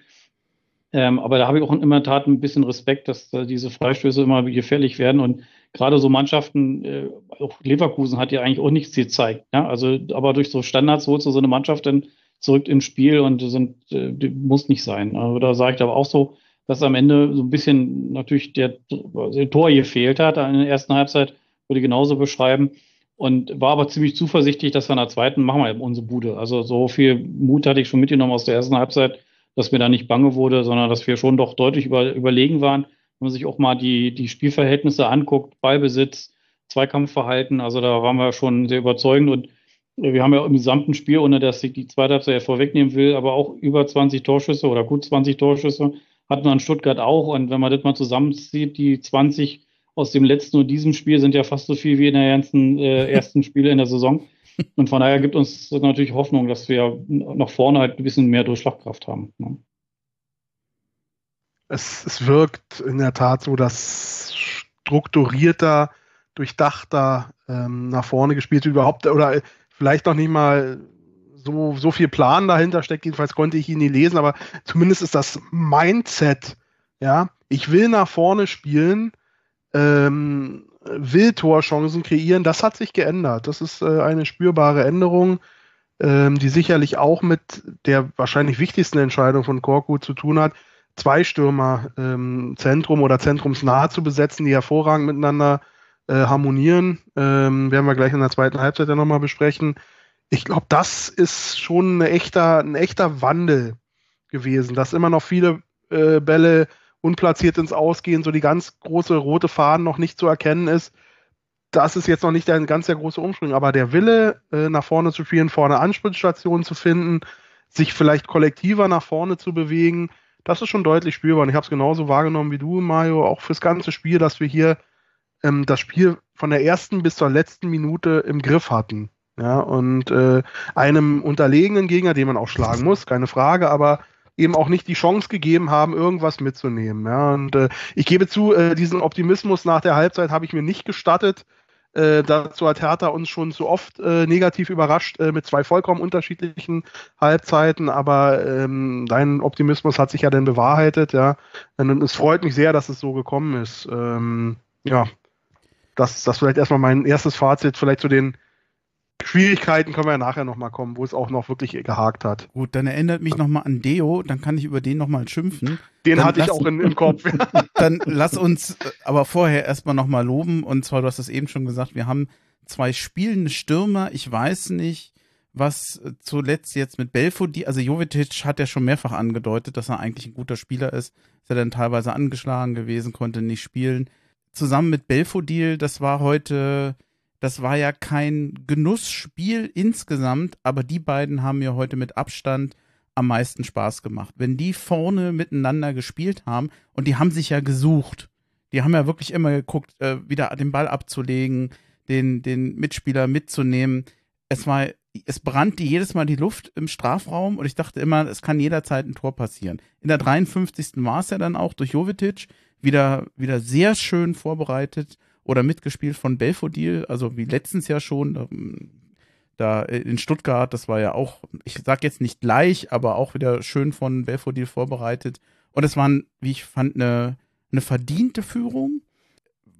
Ähm, aber da habe ich auch in der Tat ein bisschen Respekt, dass äh, diese Freistöße immer gefährlich werden und gerade so Mannschaften, äh, auch Leverkusen hat ja eigentlich auch nichts gezeigt. Ja? Also, aber durch so Standards holst du so eine Mannschaft dann zurück ins Spiel und sind, äh, muss nicht sein. Also, da sage ich aber auch so, dass am Ende so ein bisschen natürlich der, der Tor gefehlt hat in der ersten Halbzeit, würde ich genauso beschreiben. Und war aber ziemlich zuversichtlich, dass wir in der zweiten machen wir unsere Bude. Also so viel Mut hatte ich schon mitgenommen aus der ersten Halbzeit, dass mir da nicht bange wurde, sondern dass wir schon doch deutlich über, überlegen waren. wenn man sich auch mal die, die Spielverhältnisse anguckt, Ballbesitz, Zweikampfverhalten, also da waren wir schon sehr überzeugend und wir haben ja im gesamten Spiel, ohne dass ich die zweite Halbzeit vorwegnehmen will, aber auch über 20 Torschüsse oder gut 20 Torschüsse hatten wir in Stuttgart auch. Und wenn man das mal zusammenzieht, die 20 aus dem letzten und diesem Spiel sind ja fast so viel wie in der ganzen äh, ersten Spiele in der Saison. Und von daher gibt uns das natürlich Hoffnung, dass wir nach vorne halt ein bisschen mehr Durchschlagkraft haben. Ne? Es, es wirkt in der Tat so, dass strukturierter, durchdachter ähm, nach vorne gespielt wird, überhaupt oder vielleicht noch nicht mal so, so viel Plan dahinter steckt. Jedenfalls konnte ich ihn nie lesen, aber zumindest ist das Mindset, ja, ich will nach vorne spielen, ähm, will Torchancen kreieren, das hat sich geändert. Das ist äh, eine spürbare Änderung, ähm, die sicherlich auch mit der wahrscheinlich wichtigsten Entscheidung von Korku zu tun hat, zwei Stürmer ähm, Zentrum oder zentrumsnah zu besetzen, die hervorragend miteinander äh, harmonieren. Ähm, werden wir gleich in der zweiten Halbzeit ja nochmal besprechen. Ich glaube, das ist schon ein echter, ein echter Wandel gewesen, dass immer noch viele äh, Bälle unplatziert ins Ausgehen, so die ganz große rote Fahne noch nicht zu erkennen ist. Das ist jetzt noch nicht ein ganz der große Umschwung, aber der Wille, äh, nach vorne zu spielen, vorne Anspielstationen zu finden, sich vielleicht kollektiver nach vorne zu bewegen, das ist schon deutlich spürbar. Und ich habe es genauso wahrgenommen wie du, Mario, auch fürs ganze Spiel, dass wir hier ähm, das Spiel von der ersten bis zur letzten Minute im Griff hatten. Ja, und äh, einem unterlegenen Gegner, den man auch schlagen muss, keine Frage, aber eben auch nicht die Chance gegeben haben, irgendwas mitzunehmen. Ja, und äh, ich gebe zu, äh, diesen Optimismus nach der Halbzeit habe ich mir nicht gestattet. Äh, dazu hat Hertha uns schon zu oft äh, negativ überrascht äh, mit zwei vollkommen unterschiedlichen Halbzeiten, aber ähm, dein Optimismus hat sich ja dann bewahrheitet, ja. Und es freut mich sehr, dass es so gekommen ist. Ähm, ja, das, das vielleicht erstmal mein erstes Fazit, vielleicht zu den Schwierigkeiten können wir ja nachher nochmal kommen, wo es auch noch wirklich gehakt hat. Gut, dann erinnert mich nochmal an Deo, dann kann ich über den nochmal schimpfen. Den dann hatte ich auch in, im Kopf. dann lass uns äh, aber vorher erstmal nochmal loben. Und zwar, du hast es eben schon gesagt, wir haben zwei spielende Stürmer. Ich weiß nicht, was zuletzt jetzt mit Belfodil, also Jovetic hat ja schon mehrfach angedeutet, dass er eigentlich ein guter Spieler ist. Ist er dann teilweise angeschlagen gewesen, konnte nicht spielen. Zusammen mit Belfodil, das war heute das war ja kein Genussspiel insgesamt, aber die beiden haben mir heute mit Abstand am meisten Spaß gemacht. Wenn die vorne miteinander gespielt haben und die haben sich ja gesucht. Die haben ja wirklich immer geguckt, äh, wieder den Ball abzulegen, den, den Mitspieler mitzunehmen. Es war, es brannte jedes Mal die Luft im Strafraum und ich dachte immer, es kann jederzeit ein Tor passieren. In der 53. war es ja dann auch durch Jovetic wieder, wieder sehr schön vorbereitet oder mitgespielt von Belfodil, also wie letztens ja schon. Ähm, da in Stuttgart, das war ja auch, ich sag jetzt nicht gleich, aber auch wieder schön von Belfodil vorbereitet. Und es war, wie ich fand, eine, eine verdiente Führung.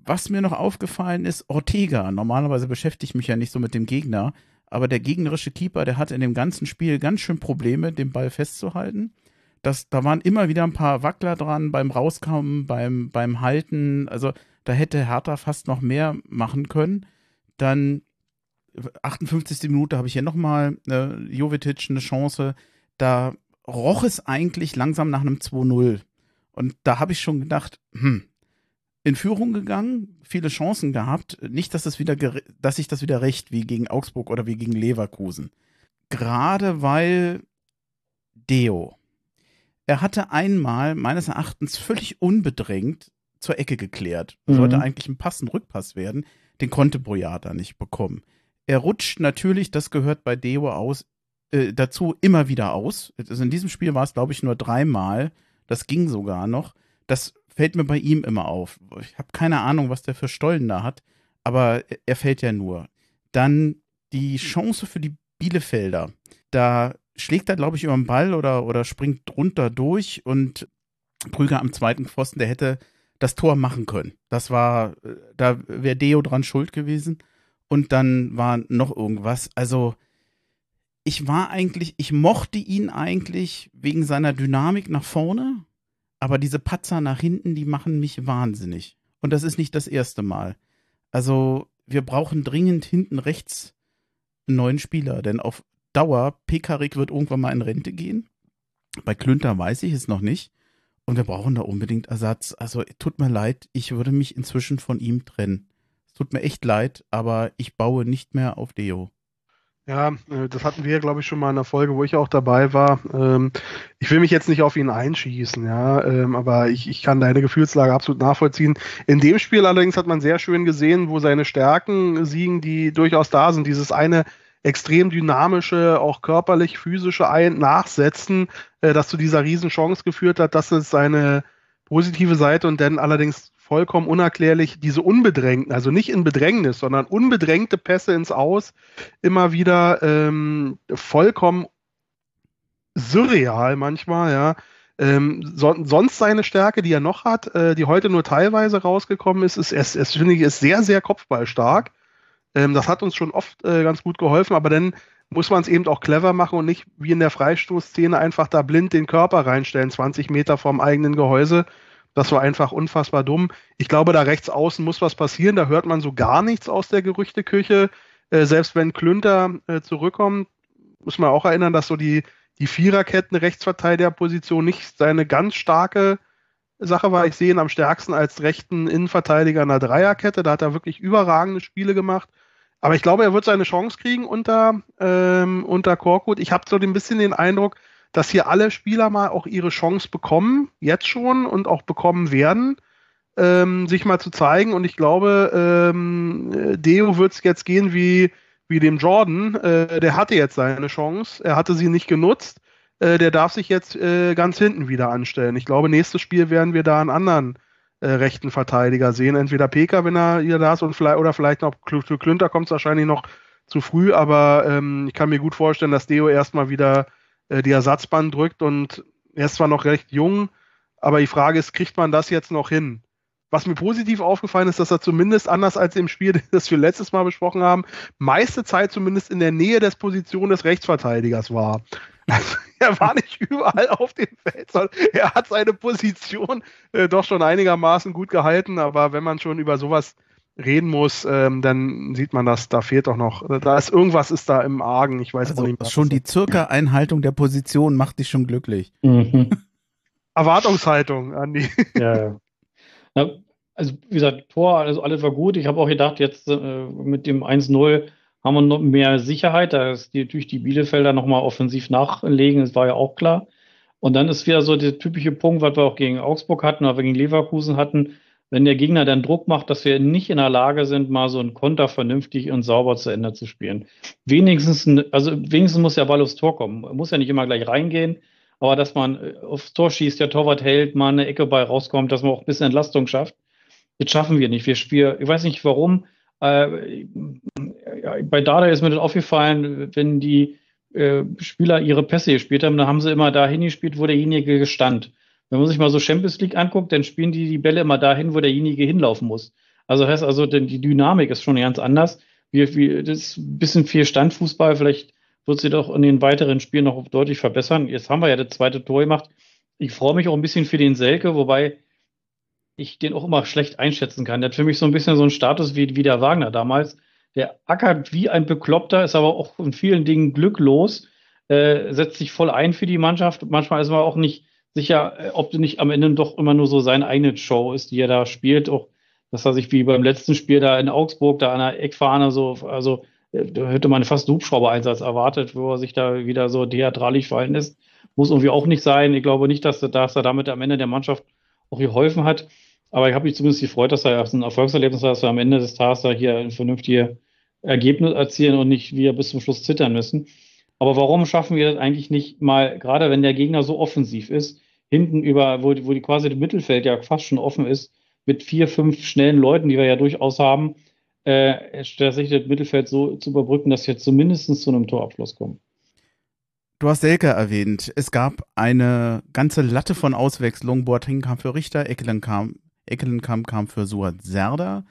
Was mir noch aufgefallen ist, Ortega. Normalerweise beschäftige ich mich ja nicht so mit dem Gegner, aber der gegnerische Keeper, der hat in dem ganzen Spiel ganz schön Probleme, den Ball festzuhalten. Das, da waren immer wieder ein paar Wackler dran beim Rauskommen, beim, beim Halten. Also da hätte Hertha fast noch mehr machen können. Dann 58. Minute habe ich hier nochmal äh, Jovetic eine Chance. Da roch es eigentlich langsam nach einem 2-0. Und da habe ich schon gedacht, hm, in Führung gegangen, viele Chancen gehabt. Nicht, dass, das wieder dass ich das wieder recht wie gegen Augsburg oder wie gegen Leverkusen. Gerade weil Deo. Er hatte einmal meines Erachtens völlig unbedrängt zur Ecke geklärt. Mhm. Sollte eigentlich ein passender Rückpass werden. Den konnte Boyata nicht bekommen. Er rutscht natürlich, das gehört bei Deo aus, äh, dazu immer wieder aus. Also in diesem Spiel war es, glaube ich, nur dreimal. Das ging sogar noch. Das fällt mir bei ihm immer auf. Ich habe keine Ahnung, was der für Stollen da hat, aber er fällt ja nur. Dann die Chance für die Bielefelder. Da schlägt er, glaube ich, über den Ball oder, oder springt drunter durch und Prüger am zweiten Pfosten, der hätte das Tor machen können. Das war, da wäre Deo dran schuld gewesen. Und dann war noch irgendwas. Also, ich war eigentlich, ich mochte ihn eigentlich wegen seiner Dynamik nach vorne, aber diese Patzer nach hinten, die machen mich wahnsinnig. Und das ist nicht das erste Mal. Also, wir brauchen dringend hinten rechts einen neuen Spieler, denn auf Dauer, Pekarik wird irgendwann mal in Rente gehen. Bei Klünter weiß ich es noch nicht. Und wir brauchen da unbedingt Ersatz. Also tut mir leid, ich würde mich inzwischen von ihm trennen. Es tut mir echt leid, aber ich baue nicht mehr auf Deo. Ja, äh, das hatten wir glaube ich, schon mal in der Folge, wo ich auch dabei war. Ähm, ich will mich jetzt nicht auf ihn einschießen, ja, ähm, aber ich, ich kann deine Gefühlslage absolut nachvollziehen. In dem Spiel allerdings hat man sehr schön gesehen, wo seine Stärken siegen, die durchaus da sind. Dieses eine extrem dynamische, auch körperlich, physische Ein Nachsetzen, äh, das zu dieser Riesenchance geführt hat. Das ist seine positive Seite und dann allerdings vollkommen unerklärlich diese unbedrängten, also nicht in Bedrängnis, sondern unbedrängte Pässe ins Aus, immer wieder ähm, vollkommen surreal manchmal, ja. Ähm, so, sonst seine Stärke, die er noch hat, äh, die heute nur teilweise rausgekommen ist, ist, es, es finde ich, ist sehr, sehr kopfballstark. Ähm, das hat uns schon oft äh, ganz gut geholfen, aber dann muss man es eben auch clever machen und nicht wie in der Freistoßszene einfach da blind den Körper reinstellen, 20 Meter vom eigenen Gehäuse das war einfach unfassbar dumm. Ich glaube, da rechts außen muss was passieren. Da hört man so gar nichts aus der Gerüchteküche. Äh, selbst wenn Klünter äh, zurückkommt, muss man auch erinnern, dass so die, die Viererketten Rechtsverteidigerposition nicht seine ganz starke Sache war. Ich sehe ihn am stärksten als rechten Innenverteidiger in der Dreierkette. Da hat er wirklich überragende Spiele gemacht. Aber ich glaube, er wird seine Chance kriegen unter, ähm, unter Korkut. Ich habe so ein bisschen den Eindruck, dass hier alle Spieler mal auch ihre Chance bekommen, jetzt schon und auch bekommen werden, ähm, sich mal zu zeigen. Und ich glaube, ähm, Deo wird es jetzt gehen wie, wie dem Jordan. Äh, der hatte jetzt seine Chance, er hatte sie nicht genutzt. Äh, der darf sich jetzt äh, ganz hinten wieder anstellen. Ich glaube, nächstes Spiel werden wir da einen anderen äh, rechten Verteidiger sehen. Entweder Peka, wenn er hier da ist, und vielleicht, oder vielleicht noch für Klünter kommt es wahrscheinlich noch zu früh, aber ähm, ich kann mir gut vorstellen, dass Deo erstmal wieder äh, die Ersatzbahn drückt und er ist zwar noch recht jung, aber die Frage ist, kriegt man das jetzt noch hin? Was mir positiv aufgefallen ist, dass er zumindest anders als im Spiel, das wir letztes Mal besprochen haben, meiste Zeit zumindest in der Nähe des Position des Rechtsverteidigers war. Also, er war nicht überall auf dem Feld, sondern er hat seine Position äh, doch schon einigermaßen gut gehalten. Aber wenn man schon über sowas reden muss, ähm, dann sieht man das, da fehlt doch noch, da ist irgendwas ist da im Argen, ich weiß also auch nicht. Was schon die circa Einhaltung der Position macht dich schon glücklich. Mhm. Erwartungshaltung, Andi. Ja, ja. also wie gesagt, Tor, also alles war gut. Ich habe auch gedacht, jetzt äh, mit dem 1-0 haben wir noch mehr Sicherheit. Da ist die, natürlich die Bielefelder nochmal offensiv nachlegen, das war ja auch klar. Und dann ist wieder so der typische Punkt, was wir auch gegen Augsburg hatten, wir gegen Leverkusen hatten wenn der Gegner dann Druck macht, dass wir nicht in der Lage sind, mal so einen Konter vernünftig und sauber zu Ende zu spielen. Wenigstens, also wenigstens muss der Ball aufs Tor kommen. Muss ja nicht immer gleich reingehen, aber dass man äh, aufs Tor schießt, der Torwart hält, mal eine Ecke bei rauskommt, dass man auch ein bisschen Entlastung schafft. Das schaffen wir nicht. Wir spielen, ich weiß nicht warum. Äh, bei Dada ist mir das aufgefallen, wenn die äh, Spieler ihre Pässe gespielt haben, dann haben sie immer dahin gespielt, wo derjenige gestand. Wenn man sich mal so Champions League anguckt, dann spielen die die Bälle immer dahin, wo derjenige hinlaufen muss. Also heißt also, denn die Dynamik ist schon ganz anders. Wie, wie, das ist ein bisschen viel Standfußball. Vielleicht wird sie doch in den weiteren Spielen noch deutlich verbessern. Jetzt haben wir ja das zweite Tor gemacht. Ich freue mich auch ein bisschen für den Selke, wobei ich den auch immer schlecht einschätzen kann. Der hat für mich so ein bisschen so einen Status wie, wie der Wagner damals. Der ackert wie ein Bekloppter, ist aber auch in vielen Dingen glücklos, äh, setzt sich voll ein für die Mannschaft. Manchmal ist man auch nicht sicher, äh, ob nicht am Ende doch immer nur so seine eigene Show ist, die er da spielt. Auch, dass er sich wie beim letzten Spiel da in Augsburg da an der Eckfahne so, also äh, da hätte man fast Hubschrauber-Einsatz erwartet, wo er sich da wieder so theatralisch fallen lässt. Muss irgendwie auch nicht sein. Ich glaube nicht, dass, dass er damit am Ende der Mannschaft auch geholfen hat. Aber ich habe mich zumindest gefreut, dass er ein Erfolgserlebnis hat, dass wir am Ende des Tages da hier ein vernünftiges Ergebnis erzielen und nicht wir bis zum Schluss zittern müssen. Aber warum schaffen wir das eigentlich nicht mal, gerade wenn der Gegner so offensiv ist, hinten über, wo, wo die quasi das Mittelfeld ja fast schon offen ist, mit vier, fünf schnellen Leuten, die wir ja durchaus haben, äh, tatsächlich das Mittelfeld so zu überbrücken, dass wir zumindest zu einem Torabschluss kommen. Du hast Selke erwähnt. Es gab eine ganze Latte von Auswechslungen. Boateng kam für Richter, Eckelen kam, kam für Suat Serda.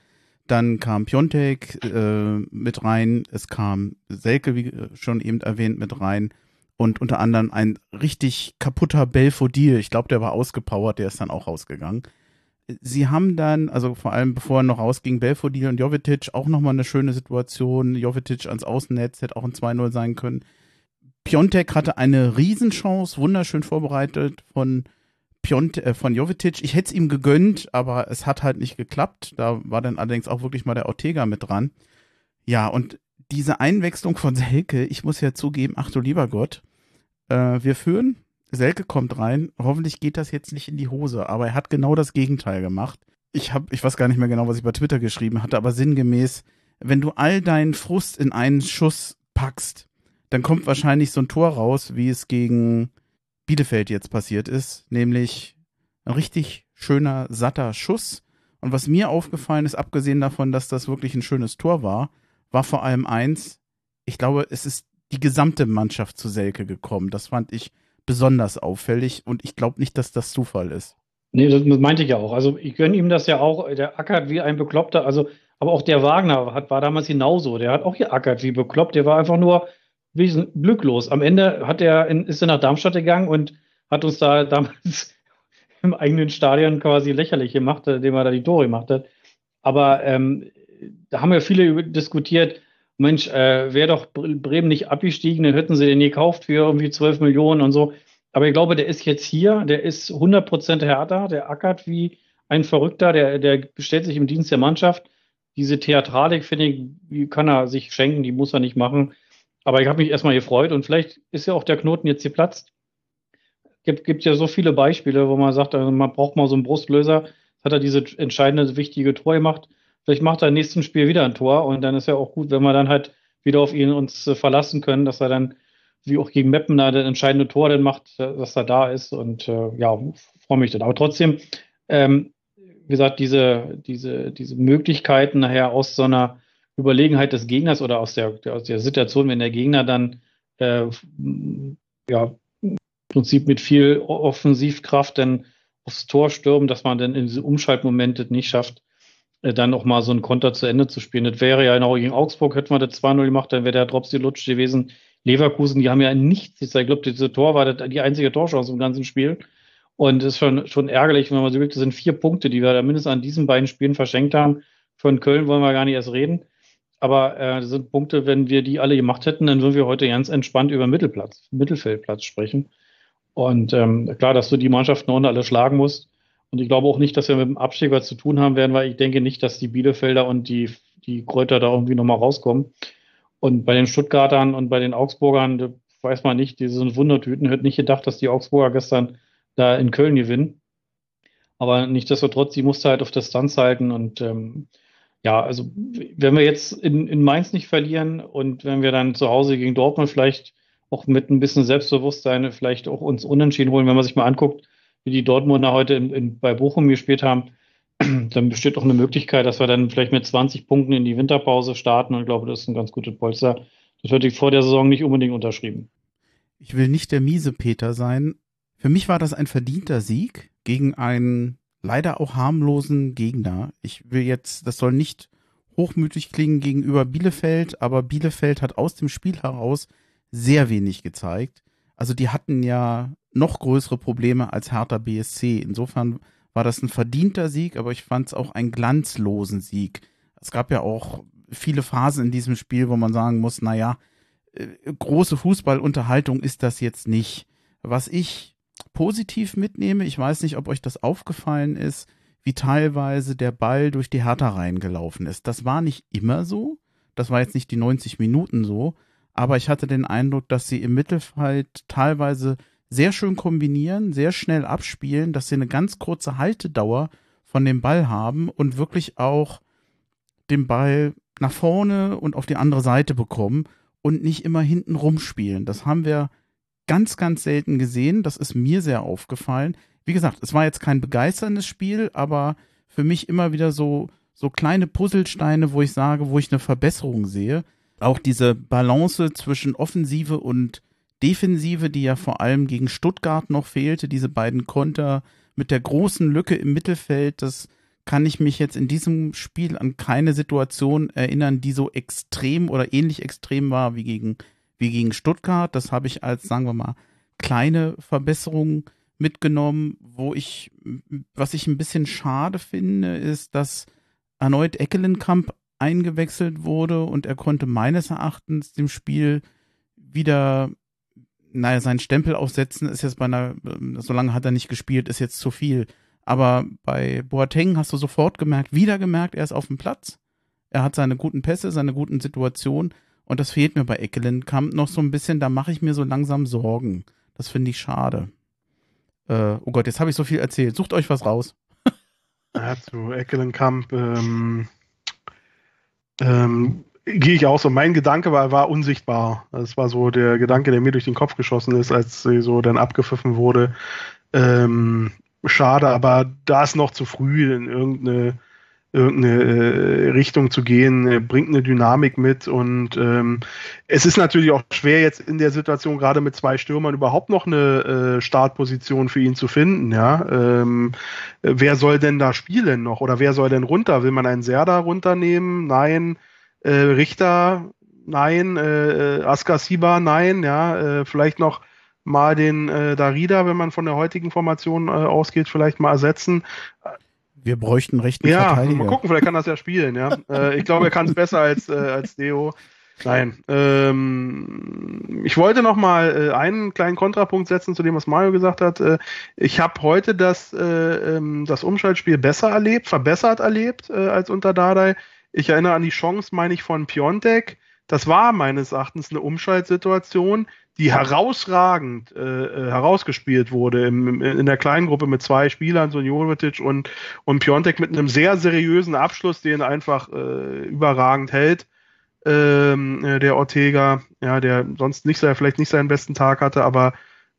Dann kam Piontek äh, mit rein. Es kam Selke, wie schon eben erwähnt, mit rein und unter anderem ein richtig kaputter Belfodil. Ich glaube, der war ausgepowert, der ist dann auch rausgegangen. Sie haben dann, also vor allem bevor er noch rausging, Belfodil und Jovetic auch nochmal eine schöne Situation. Jovetic ans Außennetz hätte auch ein 2-0 sein können. Piontek hatte eine Riesenchance, wunderschön vorbereitet von Piont, äh, von Jovetic. Ich hätte es ihm gegönnt, aber es hat halt nicht geklappt. Da war dann allerdings auch wirklich mal der Ortega mit dran. Ja, und diese Einwechslung von Selke, ich muss ja zugeben, ach du lieber Gott, äh, wir führen, Selke kommt rein, hoffentlich geht das jetzt nicht in die Hose, aber er hat genau das Gegenteil gemacht. Ich habe, ich weiß gar nicht mehr genau, was ich bei Twitter geschrieben hatte, aber sinngemäß, wenn du all deinen Frust in einen Schuss packst, dann kommt wahrscheinlich so ein Tor raus, wie es gegen Bielefeld jetzt passiert ist, nämlich ein richtig schöner, satter Schuss. Und was mir aufgefallen ist, abgesehen davon, dass das wirklich ein schönes Tor war, war vor allem eins, ich glaube, es ist die gesamte Mannschaft zu Selke gekommen. Das fand ich besonders auffällig und ich glaube nicht, dass das Zufall ist. Nee, das meinte ich ja auch. Also ich gönne ihm das ja auch. Der ackert wie ein Bekloppter. Also, aber auch der Wagner hat, war damals genauso. Der hat auch geackert wie bekloppt. Der war einfach nur wie glücklos. Am Ende hat er in, ist er nach Darmstadt gegangen und hat uns da damals im eigenen Stadion quasi lächerlich gemacht, indem er da die Tore gemacht hat. Aber ähm, da haben ja viele diskutiert, Mensch, äh, wäre doch Bremen nicht abgestiegen, dann hätten sie den gekauft für irgendwie 12 Millionen und so. Aber ich glaube, der ist jetzt hier, der ist 100% härter, der ackert wie ein Verrückter, der, der stellt sich im Dienst der Mannschaft. Diese Theatralik, finde ich, kann er sich schenken, die muss er nicht machen. Aber ich habe mich erstmal gefreut und vielleicht ist ja auch der Knoten jetzt geplatzt. Gibt, gibt ja so viele Beispiele, wo man sagt, also man braucht mal so einen Brustlöser. Hat er diese entscheidende, wichtige Tor gemacht. Vielleicht macht er im nächsten Spiel wieder ein Tor und dann ist ja auch gut, wenn wir dann halt wieder auf ihn uns äh, verlassen können, dass er dann, wie auch gegen Meppen, da das entscheidende Tor dann macht, äh, dass er da ist und äh, ja, freue mich dann. Aber trotzdem, ähm, wie gesagt, diese, diese, diese Möglichkeiten nachher aus so einer Überlegenheit des Gegners oder aus der, aus der Situation, wenn der Gegner dann äh, ja, im Prinzip mit viel Offensivkraft dann aufs Tor stürmen, dass man dann in diese Umschaltmomente nicht schafft, äh, dann auch mal so einen Konter zu Ende zu spielen. Das wäre ja genau gegen Augsburg, hätten wir das 2-0 gemacht, dann wäre der Dropsy Lutsch gewesen. Leverkusen, die haben ja nichts. Ich glaube, diese Tor war die einzige Torchance im ganzen Spiel. Und es ist schon, schon ärgerlich, wenn man so wirklich, das sind vier Punkte, die wir da mindestens an diesen beiden Spielen verschenkt haben. Von Köln wollen wir gar nicht erst reden. Aber äh, das sind Punkte, wenn wir die alle gemacht hätten, dann würden wir heute ganz entspannt über Mittelplatz, Mittelfeldplatz sprechen. Und ähm, klar, dass du die Mannschaften unten alle schlagen musst. Und ich glaube auch nicht, dass wir mit dem Abstieg was zu tun haben werden, weil ich denke nicht, dass die Bielefelder und die, die Kräuter da irgendwie nochmal rauskommen. Und bei den Stuttgartern und bei den Augsburgern, weiß man nicht, diese sind Wundertüten. Hätte nicht gedacht, dass die Augsburger gestern da in Köln gewinnen. Aber nichtsdestotrotz, die musste halt auf Distanz halten und ähm, ja, also wenn wir jetzt in, in Mainz nicht verlieren und wenn wir dann zu Hause gegen Dortmund vielleicht auch mit ein bisschen Selbstbewusstsein vielleicht auch uns unentschieden holen, wenn man sich mal anguckt, wie die Dortmunder heute in, in, bei Bochum gespielt haben, dann besteht auch eine Möglichkeit, dass wir dann vielleicht mit 20 Punkten in die Winterpause starten und ich glaube, das ist ein ganz gutes Polster. Das hätte ich vor der Saison nicht unbedingt unterschrieben. Ich will nicht der miese Peter sein. Für mich war das ein verdienter Sieg gegen einen leider auch harmlosen Gegner. Ich will jetzt, das soll nicht hochmütig klingen gegenüber Bielefeld, aber Bielefeld hat aus dem Spiel heraus sehr wenig gezeigt. Also die hatten ja noch größere Probleme als Hertha BSC. Insofern war das ein verdienter Sieg, aber ich fand es auch einen glanzlosen Sieg. Es gab ja auch viele Phasen in diesem Spiel, wo man sagen muss, naja, äh, große Fußballunterhaltung ist das jetzt nicht. Was ich positiv mitnehme, ich weiß nicht, ob euch das aufgefallen ist, wie teilweise der Ball durch die Hertha reingelaufen ist. Das war nicht immer so, das war jetzt nicht die 90 Minuten so, aber ich hatte den Eindruck, dass sie im Mittelfeld teilweise sehr schön kombinieren, sehr schnell abspielen, dass sie eine ganz kurze Haltedauer von dem Ball haben und wirklich auch den Ball nach vorne und auf die andere Seite bekommen und nicht immer hinten rumspielen. Das haben wir ganz, ganz selten gesehen. Das ist mir sehr aufgefallen. Wie gesagt, es war jetzt kein begeisterndes Spiel, aber für mich immer wieder so, so kleine Puzzlesteine, wo ich sage, wo ich eine Verbesserung sehe. Auch diese Balance zwischen Offensive und Defensive, die ja vor allem gegen Stuttgart noch fehlte, diese beiden Konter mit der großen Lücke im Mittelfeld, das kann ich mich jetzt in diesem Spiel an keine Situation erinnern, die so extrem oder ähnlich extrem war wie gegen wie gegen Stuttgart. Das habe ich als, sagen wir mal, kleine Verbesserung mitgenommen. Wo ich, was ich ein bisschen schade finde, ist, dass erneut Eckelenkamp eingewechselt wurde und er konnte meines Erachtens dem Spiel wieder naja, seinen Stempel aufsetzen ist jetzt bei einer, so lange hat er nicht gespielt, ist jetzt zu viel. Aber bei Boateng hast du sofort gemerkt, wieder gemerkt, er ist auf dem Platz. Er hat seine guten Pässe, seine guten Situationen. Und das fehlt mir bei Eckelenkamp noch so ein bisschen. Da mache ich mir so langsam Sorgen. Das finde ich schade. Äh, oh Gott, jetzt habe ich so viel erzählt. Sucht euch was raus. ja, zu Eckelenkamp ähm, ähm, gehe ich auch so. Mein Gedanke war, war unsichtbar. Das war so der Gedanke, der mir durch den Kopf geschossen ist, als sie so dann abgepfiffen wurde. Ähm, schade, aber da ist noch zu früh in irgendeine, irgendeine äh, Richtung zu gehen, er bringt eine Dynamik mit und ähm, es ist natürlich auch schwer jetzt in der Situation gerade mit zwei Stürmern überhaupt noch eine äh, Startposition für ihn zu finden, ja. Ähm, wer soll denn da spielen noch oder wer soll denn runter? Will man einen Serda runternehmen? Nein. Äh, Richter? Nein. Äh, Askar Siba? Nein. Ja. Äh, vielleicht noch mal den äh, Darida, wenn man von der heutigen Formation äh, ausgeht, vielleicht mal ersetzen. Wir bräuchten rechten ja, Verteidiger. mal gucken, vielleicht kann das ja spielen, ja. äh, ich glaube, er kann es besser als, äh, als Deo. Nein. Ähm, ich wollte noch mal äh, einen kleinen Kontrapunkt setzen zu dem, was Mario gesagt hat. Äh, ich habe heute das, äh, ähm, das Umschaltspiel besser erlebt, verbessert erlebt äh, als unter Dardai. Ich erinnere an die Chance, meine ich, von Piontek. Das war meines Erachtens eine Umschaltsituation, die herausragend äh, äh, herausgespielt wurde im, in der kleinen Gruppe mit zwei Spielern, so Jovetic und, und Piontek mit einem sehr seriösen Abschluss, den einfach äh, überragend hält. Ähm, äh, der Ortega, ja, der sonst nicht vielleicht nicht seinen besten Tag hatte, aber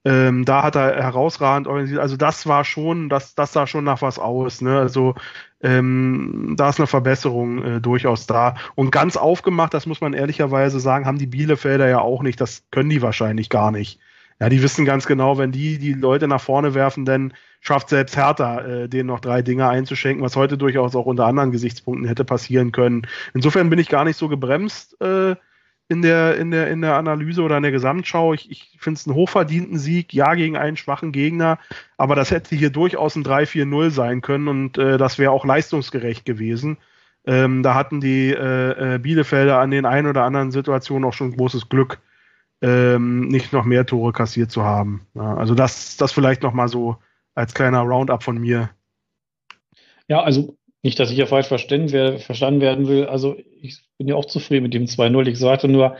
ähm, da hat er herausragend organisiert. Also das war schon, das, das sah schon nach was aus. Ne? Also ähm, da ist eine Verbesserung äh, durchaus da. Und ganz aufgemacht, das muss man ehrlicherweise sagen, haben die Bielefelder ja auch nicht. Das können die wahrscheinlich gar nicht. Ja, die wissen ganz genau, wenn die die Leute nach vorne werfen, dann schafft selbst Hertha, äh, denen noch drei Dinge einzuschenken, was heute durchaus auch unter anderen Gesichtspunkten hätte passieren können. Insofern bin ich gar nicht so gebremst. Äh, in der, in der, in der Analyse oder in der Gesamtschau. Ich, ich finde es einen hochverdienten Sieg, ja, gegen einen schwachen Gegner, aber das hätte hier durchaus ein 3-4-0 sein können und äh, das wäre auch leistungsgerecht gewesen. Ähm, da hatten die äh, äh, Bielefelder an den ein oder anderen Situationen auch schon großes Glück, ähm, nicht noch mehr Tore kassiert zu haben. Ja, also das, das vielleicht noch mal so als kleiner Roundup von mir. Ja, also nicht, dass ich hier falsch verstanden, verstanden werden will. Also ich bin ja auch zufrieden mit dem 2-0. Ich sagte nur,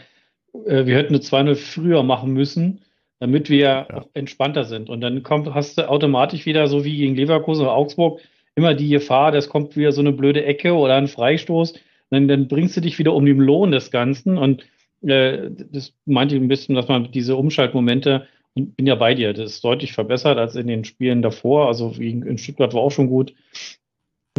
äh, wir hätten eine 2-0 früher machen müssen, damit wir ja. entspannter sind. Und dann kommt, hast du automatisch wieder, so wie gegen Leverkusen oder Augsburg, immer die Gefahr, das kommt wieder so eine blöde Ecke oder ein Freistoß. Dann, dann bringst du dich wieder um den Lohn des Ganzen. Und äh, das meinte ich ein bisschen, dass man diese Umschaltmomente, und bin ja bei dir, das ist deutlich verbessert als in den Spielen davor. Also wie in Stuttgart war auch schon gut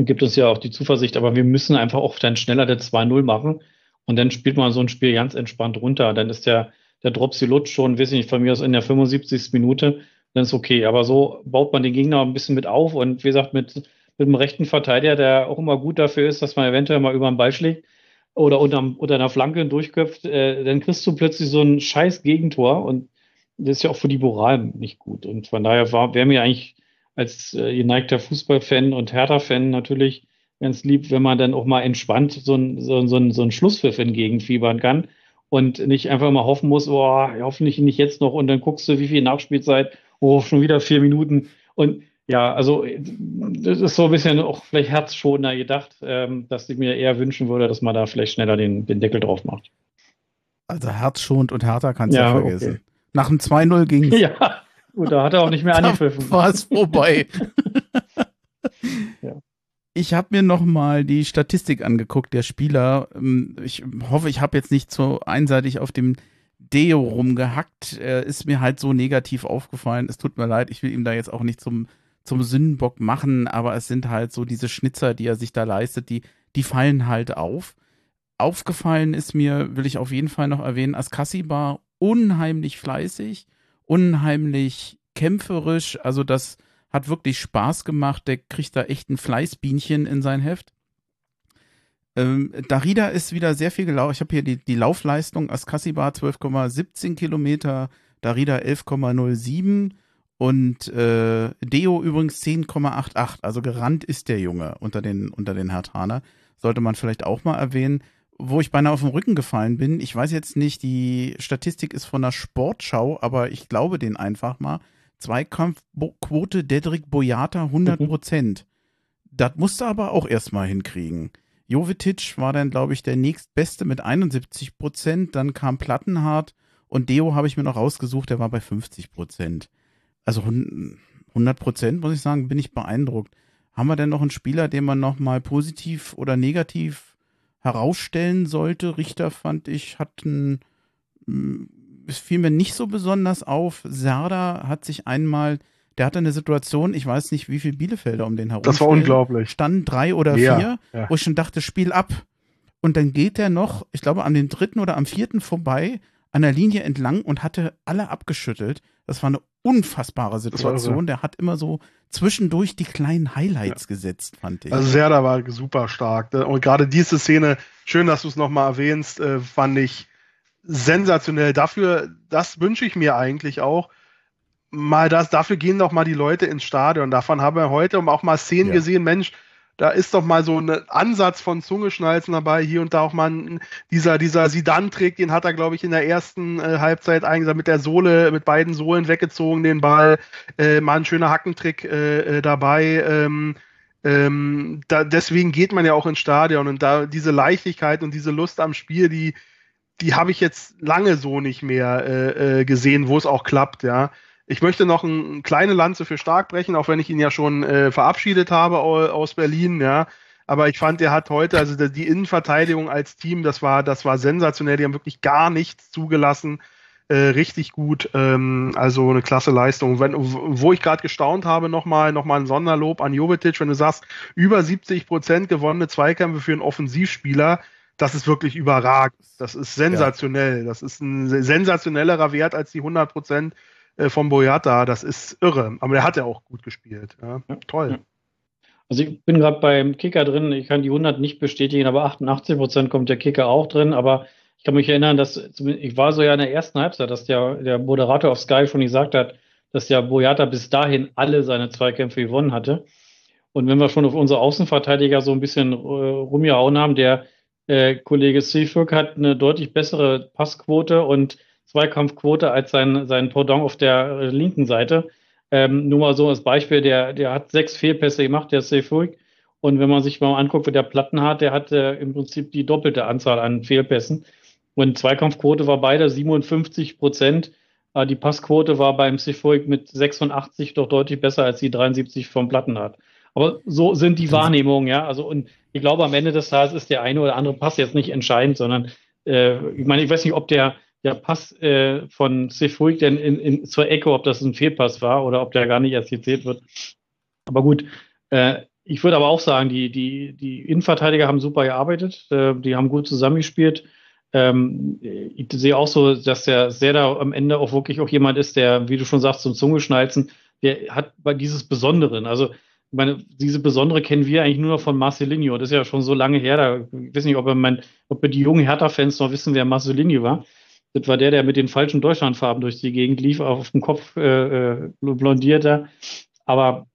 gibt uns ja auch die Zuversicht, aber wir müssen einfach auch dann schneller der 2-0 machen und dann spielt man so ein Spiel ganz entspannt runter. Dann ist der, der Dropsilutsch schon, weiß ich nicht, von mir aus in der 75. Minute, dann ist okay. Aber so baut man den Gegner ein bisschen mit auf und wie gesagt, mit, mit dem rechten Verteidiger, der auch immer gut dafür ist, dass man eventuell mal über den Ball schlägt oder unter, unter einer Flanke durchköpft, äh, dann kriegst du plötzlich so ein scheiß Gegentor und das ist ja auch für die Moral nicht gut. Und von daher wäre mir eigentlich als äh, geneigter Fußballfan und Hertha-Fan natürlich ganz lieb, wenn man dann auch mal entspannt so ein, so, so, so ein Schlusspfiff entgegenfiebern kann und nicht einfach mal hoffen muss, oh, hoffentlich nicht jetzt noch und dann guckst du, wie viel Nachspielzeit, oh, schon wieder vier Minuten und ja, also das ist so ein bisschen auch vielleicht herzschonender gedacht, ähm, dass ich mir eher wünschen würde, dass man da vielleicht schneller den, den Deckel drauf macht. Also herzschonend und härter kannst du ja, vergessen. Okay. Nach dem 2-0 ging Ja, Gut, da hat er auch nicht mehr angepfiffen. War es vorbei. ja. Ich habe mir noch mal die Statistik angeguckt der Spieler. Ähm, ich hoffe, ich habe jetzt nicht so einseitig auf dem Deo rumgehackt. Er ist mir halt so negativ aufgefallen. Es tut mir leid, ich will ihm da jetzt auch nicht zum, zum Sündenbock machen, aber es sind halt so diese Schnitzer, die er sich da leistet, die, die fallen halt auf. Aufgefallen ist mir, will ich auf jeden Fall noch erwähnen, Askassi war unheimlich fleißig unheimlich kämpferisch. Also das hat wirklich Spaß gemacht. Der kriegt da echt ein Fleißbienchen in sein Heft. Ähm, Darida ist wieder sehr viel gelaufen. Ich habe hier die, die Laufleistung. Askasibar 12,17 Kilometer, Darida 11,07 und äh, Deo übrigens 10,88. Also gerannt ist der Junge unter den, unter den Hertaner. Sollte man vielleicht auch mal erwähnen. Wo ich beinahe auf den Rücken gefallen bin. Ich weiß jetzt nicht, die Statistik ist von der Sportschau, aber ich glaube den einfach mal. Zweikampfquote Dedrick Boyata 100 mhm. Prozent. Mhm. Das musste aber auch erstmal hinkriegen. Jovetic war dann, glaube ich, der nächstbeste mit 71 Prozent. Dann kam Plattenhardt und Deo habe ich mir noch rausgesucht, der war bei 50 Prozent. Also 100 Prozent, muss ich sagen, bin ich beeindruckt. Haben wir denn noch einen Spieler, den man noch mal positiv oder negativ herausstellen sollte? Richter fand ich, hat ein, es fiel mir nicht so besonders auf. Serda hat sich einmal der hatte eine Situation, ich weiß nicht, wie viele Bielefelder um den herum. Das war unglaublich. Standen drei oder ja, vier, ja. wo ich schon dachte, Spiel ab. Und dann geht er noch, ich glaube, an dem dritten oder am vierten vorbei, an der Linie entlang und hatte alle abgeschüttelt. Das war eine unfassbare Situation. Der hat immer so zwischendurch die kleinen Highlights ja. gesetzt, fand ich. Also Serda war super stark. Und gerade diese Szene, schön, dass du es nochmal erwähnst, äh, fand ich sensationell. Dafür, das wünsche ich mir eigentlich auch, mal das, dafür gehen doch mal die Leute ins Stadion. Davon haben wir heute auch mal Szenen ja. gesehen, Mensch, da ist doch mal so ein Ansatz von Zungeschnalzen dabei, hier und da auch mal ein, dieser, dieser Sidan-Trick, den hat er, glaube ich, in der ersten äh, Halbzeit eingesetzt, mit der Sohle, mit beiden Sohlen weggezogen, den Ball, äh, mal ein schöner Hackentrick äh, äh, dabei. Ähm, ähm, da, deswegen geht man ja auch ins Stadion und da diese Leichtigkeit und diese Lust am Spiel, die, die habe ich jetzt lange so nicht mehr äh, äh, gesehen, wo es auch klappt, ja. Ich möchte noch eine kleine Lanze für Stark brechen, auch wenn ich ihn ja schon äh, verabschiedet habe aus Berlin, ja. Aber ich fand, er hat heute, also die Innenverteidigung als Team, das war, das war sensationell. Die haben wirklich gar nichts zugelassen. Äh, richtig gut. Ähm, also eine klasse Leistung. Wenn, wo ich gerade gestaunt habe, nochmal noch mal ein Sonderlob an Jovetic, wenn du sagst, über 70 Prozent gewonnene Zweikämpfe für einen Offensivspieler, das ist wirklich überragend. Das ist sensationell. Ja. Das ist ein sensationellerer Wert als die 100 Prozent äh, von Boyata, das ist irre. Aber der hat ja auch gut gespielt. Ja, ja. Toll. Also ich bin gerade beim Kicker drin, ich kann die 100 nicht bestätigen, aber 88 Prozent kommt der Kicker auch drin. Aber ich kann mich erinnern, dass ich war so ja in der ersten Halbzeit, dass der, der Moderator auf Sky schon gesagt hat, dass der Boyata bis dahin alle seine Zweikämpfe gewonnen hatte. Und wenn wir schon auf unsere Außenverteidiger so ein bisschen äh, rumgehauen haben, der äh, Kollege Seifert hat eine deutlich bessere Passquote und Zweikampfquote als sein, sein Pendant auf der äh, linken Seite. Ähm, nur mal so als Beispiel, der, der hat sechs Fehlpässe gemacht, der ruhig. Und wenn man sich mal anguckt, wie der Platten hat, der hat äh, im Prinzip die doppelte Anzahl an Fehlpässen. Und Zweikampfquote war beide 57 Prozent. Äh, die Passquote war beim Sefuig mit 86 doch deutlich besser als die 73 vom Plattenhardt. Aber so sind die Wahrnehmungen, ja. Also, und ich glaube, am Ende des Tages ist der eine oder andere Pass jetzt nicht entscheidend, sondern äh, ich meine, ich weiß nicht, ob der, der Pass äh, von Sefuig denn in, in, zur Ecke, ob das ein Fehlpass war oder ob der gar nicht erst gezählt wird. Aber gut, äh, ich würde aber auch sagen, die, die, die Innenverteidiger haben super gearbeitet, äh, die haben gut zusammengespielt. Ähm, ich sehe auch so, dass der Serda am Ende auch wirklich auch jemand ist, der, wie du schon sagst, zum Zungeschnalzen, der hat dieses Besonderen. Also, ich meine, diese Besondere kennen wir eigentlich nur noch von Marcelinho. Das ist ja schon so lange her. Da, ich weiß nicht, ob, mein, ob wir die jungen Hertha-Fans noch wissen, wer Marcelinho war. Das war der, der mit den falschen Deutschlandfarben durch die Gegend lief, auf dem Kopf äh, äh blondierter. Aber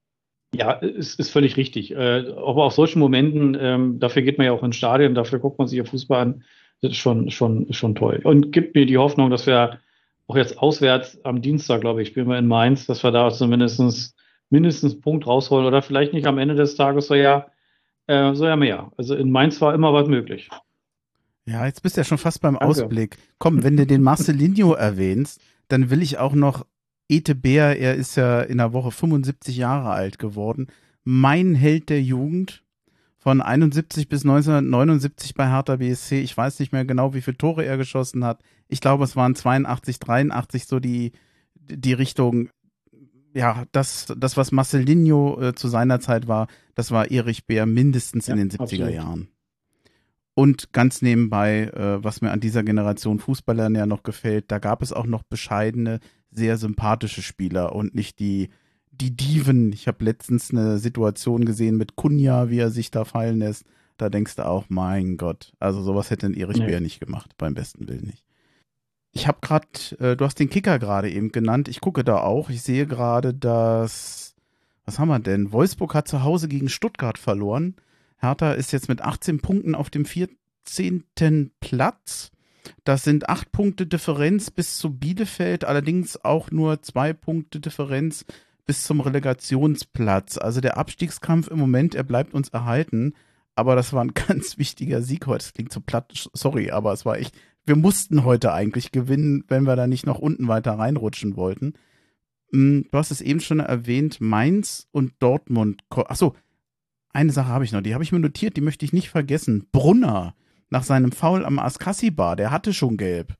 ja, es ist völlig richtig. Äh, aber auf solchen Momenten, ähm, dafür geht man ja auch ins Stadion, dafür guckt man sich ja Fußball an. Das ist schon, schon, schon toll. Und gibt mir die Hoffnung, dass wir auch jetzt auswärts am Dienstag, glaube ich, spielen wir in Mainz, dass wir da zumindest mindestens einen Punkt rausholen oder vielleicht nicht am Ende des Tages so ja, äh, so ja mehr. Also in Mainz war immer was möglich. Ja, jetzt bist du ja schon fast beim Danke. Ausblick. Komm, wenn du den Marcelinho erwähnst, dann will ich auch noch Ete Bär, er ist ja in der Woche 75 Jahre alt geworden. Mein Held der Jugend von 71 bis 1979 bei Hertha BSC. Ich weiß nicht mehr genau, wie viele Tore er geschossen hat. Ich glaube, es waren 82, 83 so die, die Richtung. Ja, das, das was Marcelinho äh, zu seiner Zeit war, das war Erich Bär mindestens ja, in den 70er absolut. Jahren. Und ganz nebenbei, äh, was mir an dieser Generation Fußballern ja noch gefällt, da gab es auch noch bescheidene, sehr sympathische Spieler und nicht die, die Diven. Ich habe letztens eine Situation gesehen mit Kunja, wie er sich da fallen lässt. Da denkst du auch, mein Gott, also sowas hätte ein Erich nee. Bär nicht gemacht, beim besten Willen nicht. Ich habe gerade, äh, du hast den Kicker gerade eben genannt. Ich gucke da auch. Ich sehe gerade, dass, was haben wir denn? Wolfsburg hat zu Hause gegen Stuttgart verloren. Hertha ist jetzt mit 18 Punkten auf dem vierten 18. Platz. Das sind acht Punkte Differenz bis zu Bielefeld, allerdings auch nur zwei Punkte Differenz bis zum Relegationsplatz. Also der Abstiegskampf im Moment, er bleibt uns erhalten. Aber das war ein ganz wichtiger Sieg heute. Das klingt so platt, sorry, aber es war echt, wir mussten heute eigentlich gewinnen, wenn wir da nicht noch unten weiter reinrutschen wollten. Hm, du hast es eben schon erwähnt, Mainz und Dortmund. Achso, eine Sache habe ich noch, die habe ich mir notiert, die möchte ich nicht vergessen. Brunner nach seinem Foul am Askassi-Bar, der hatte schon gelb.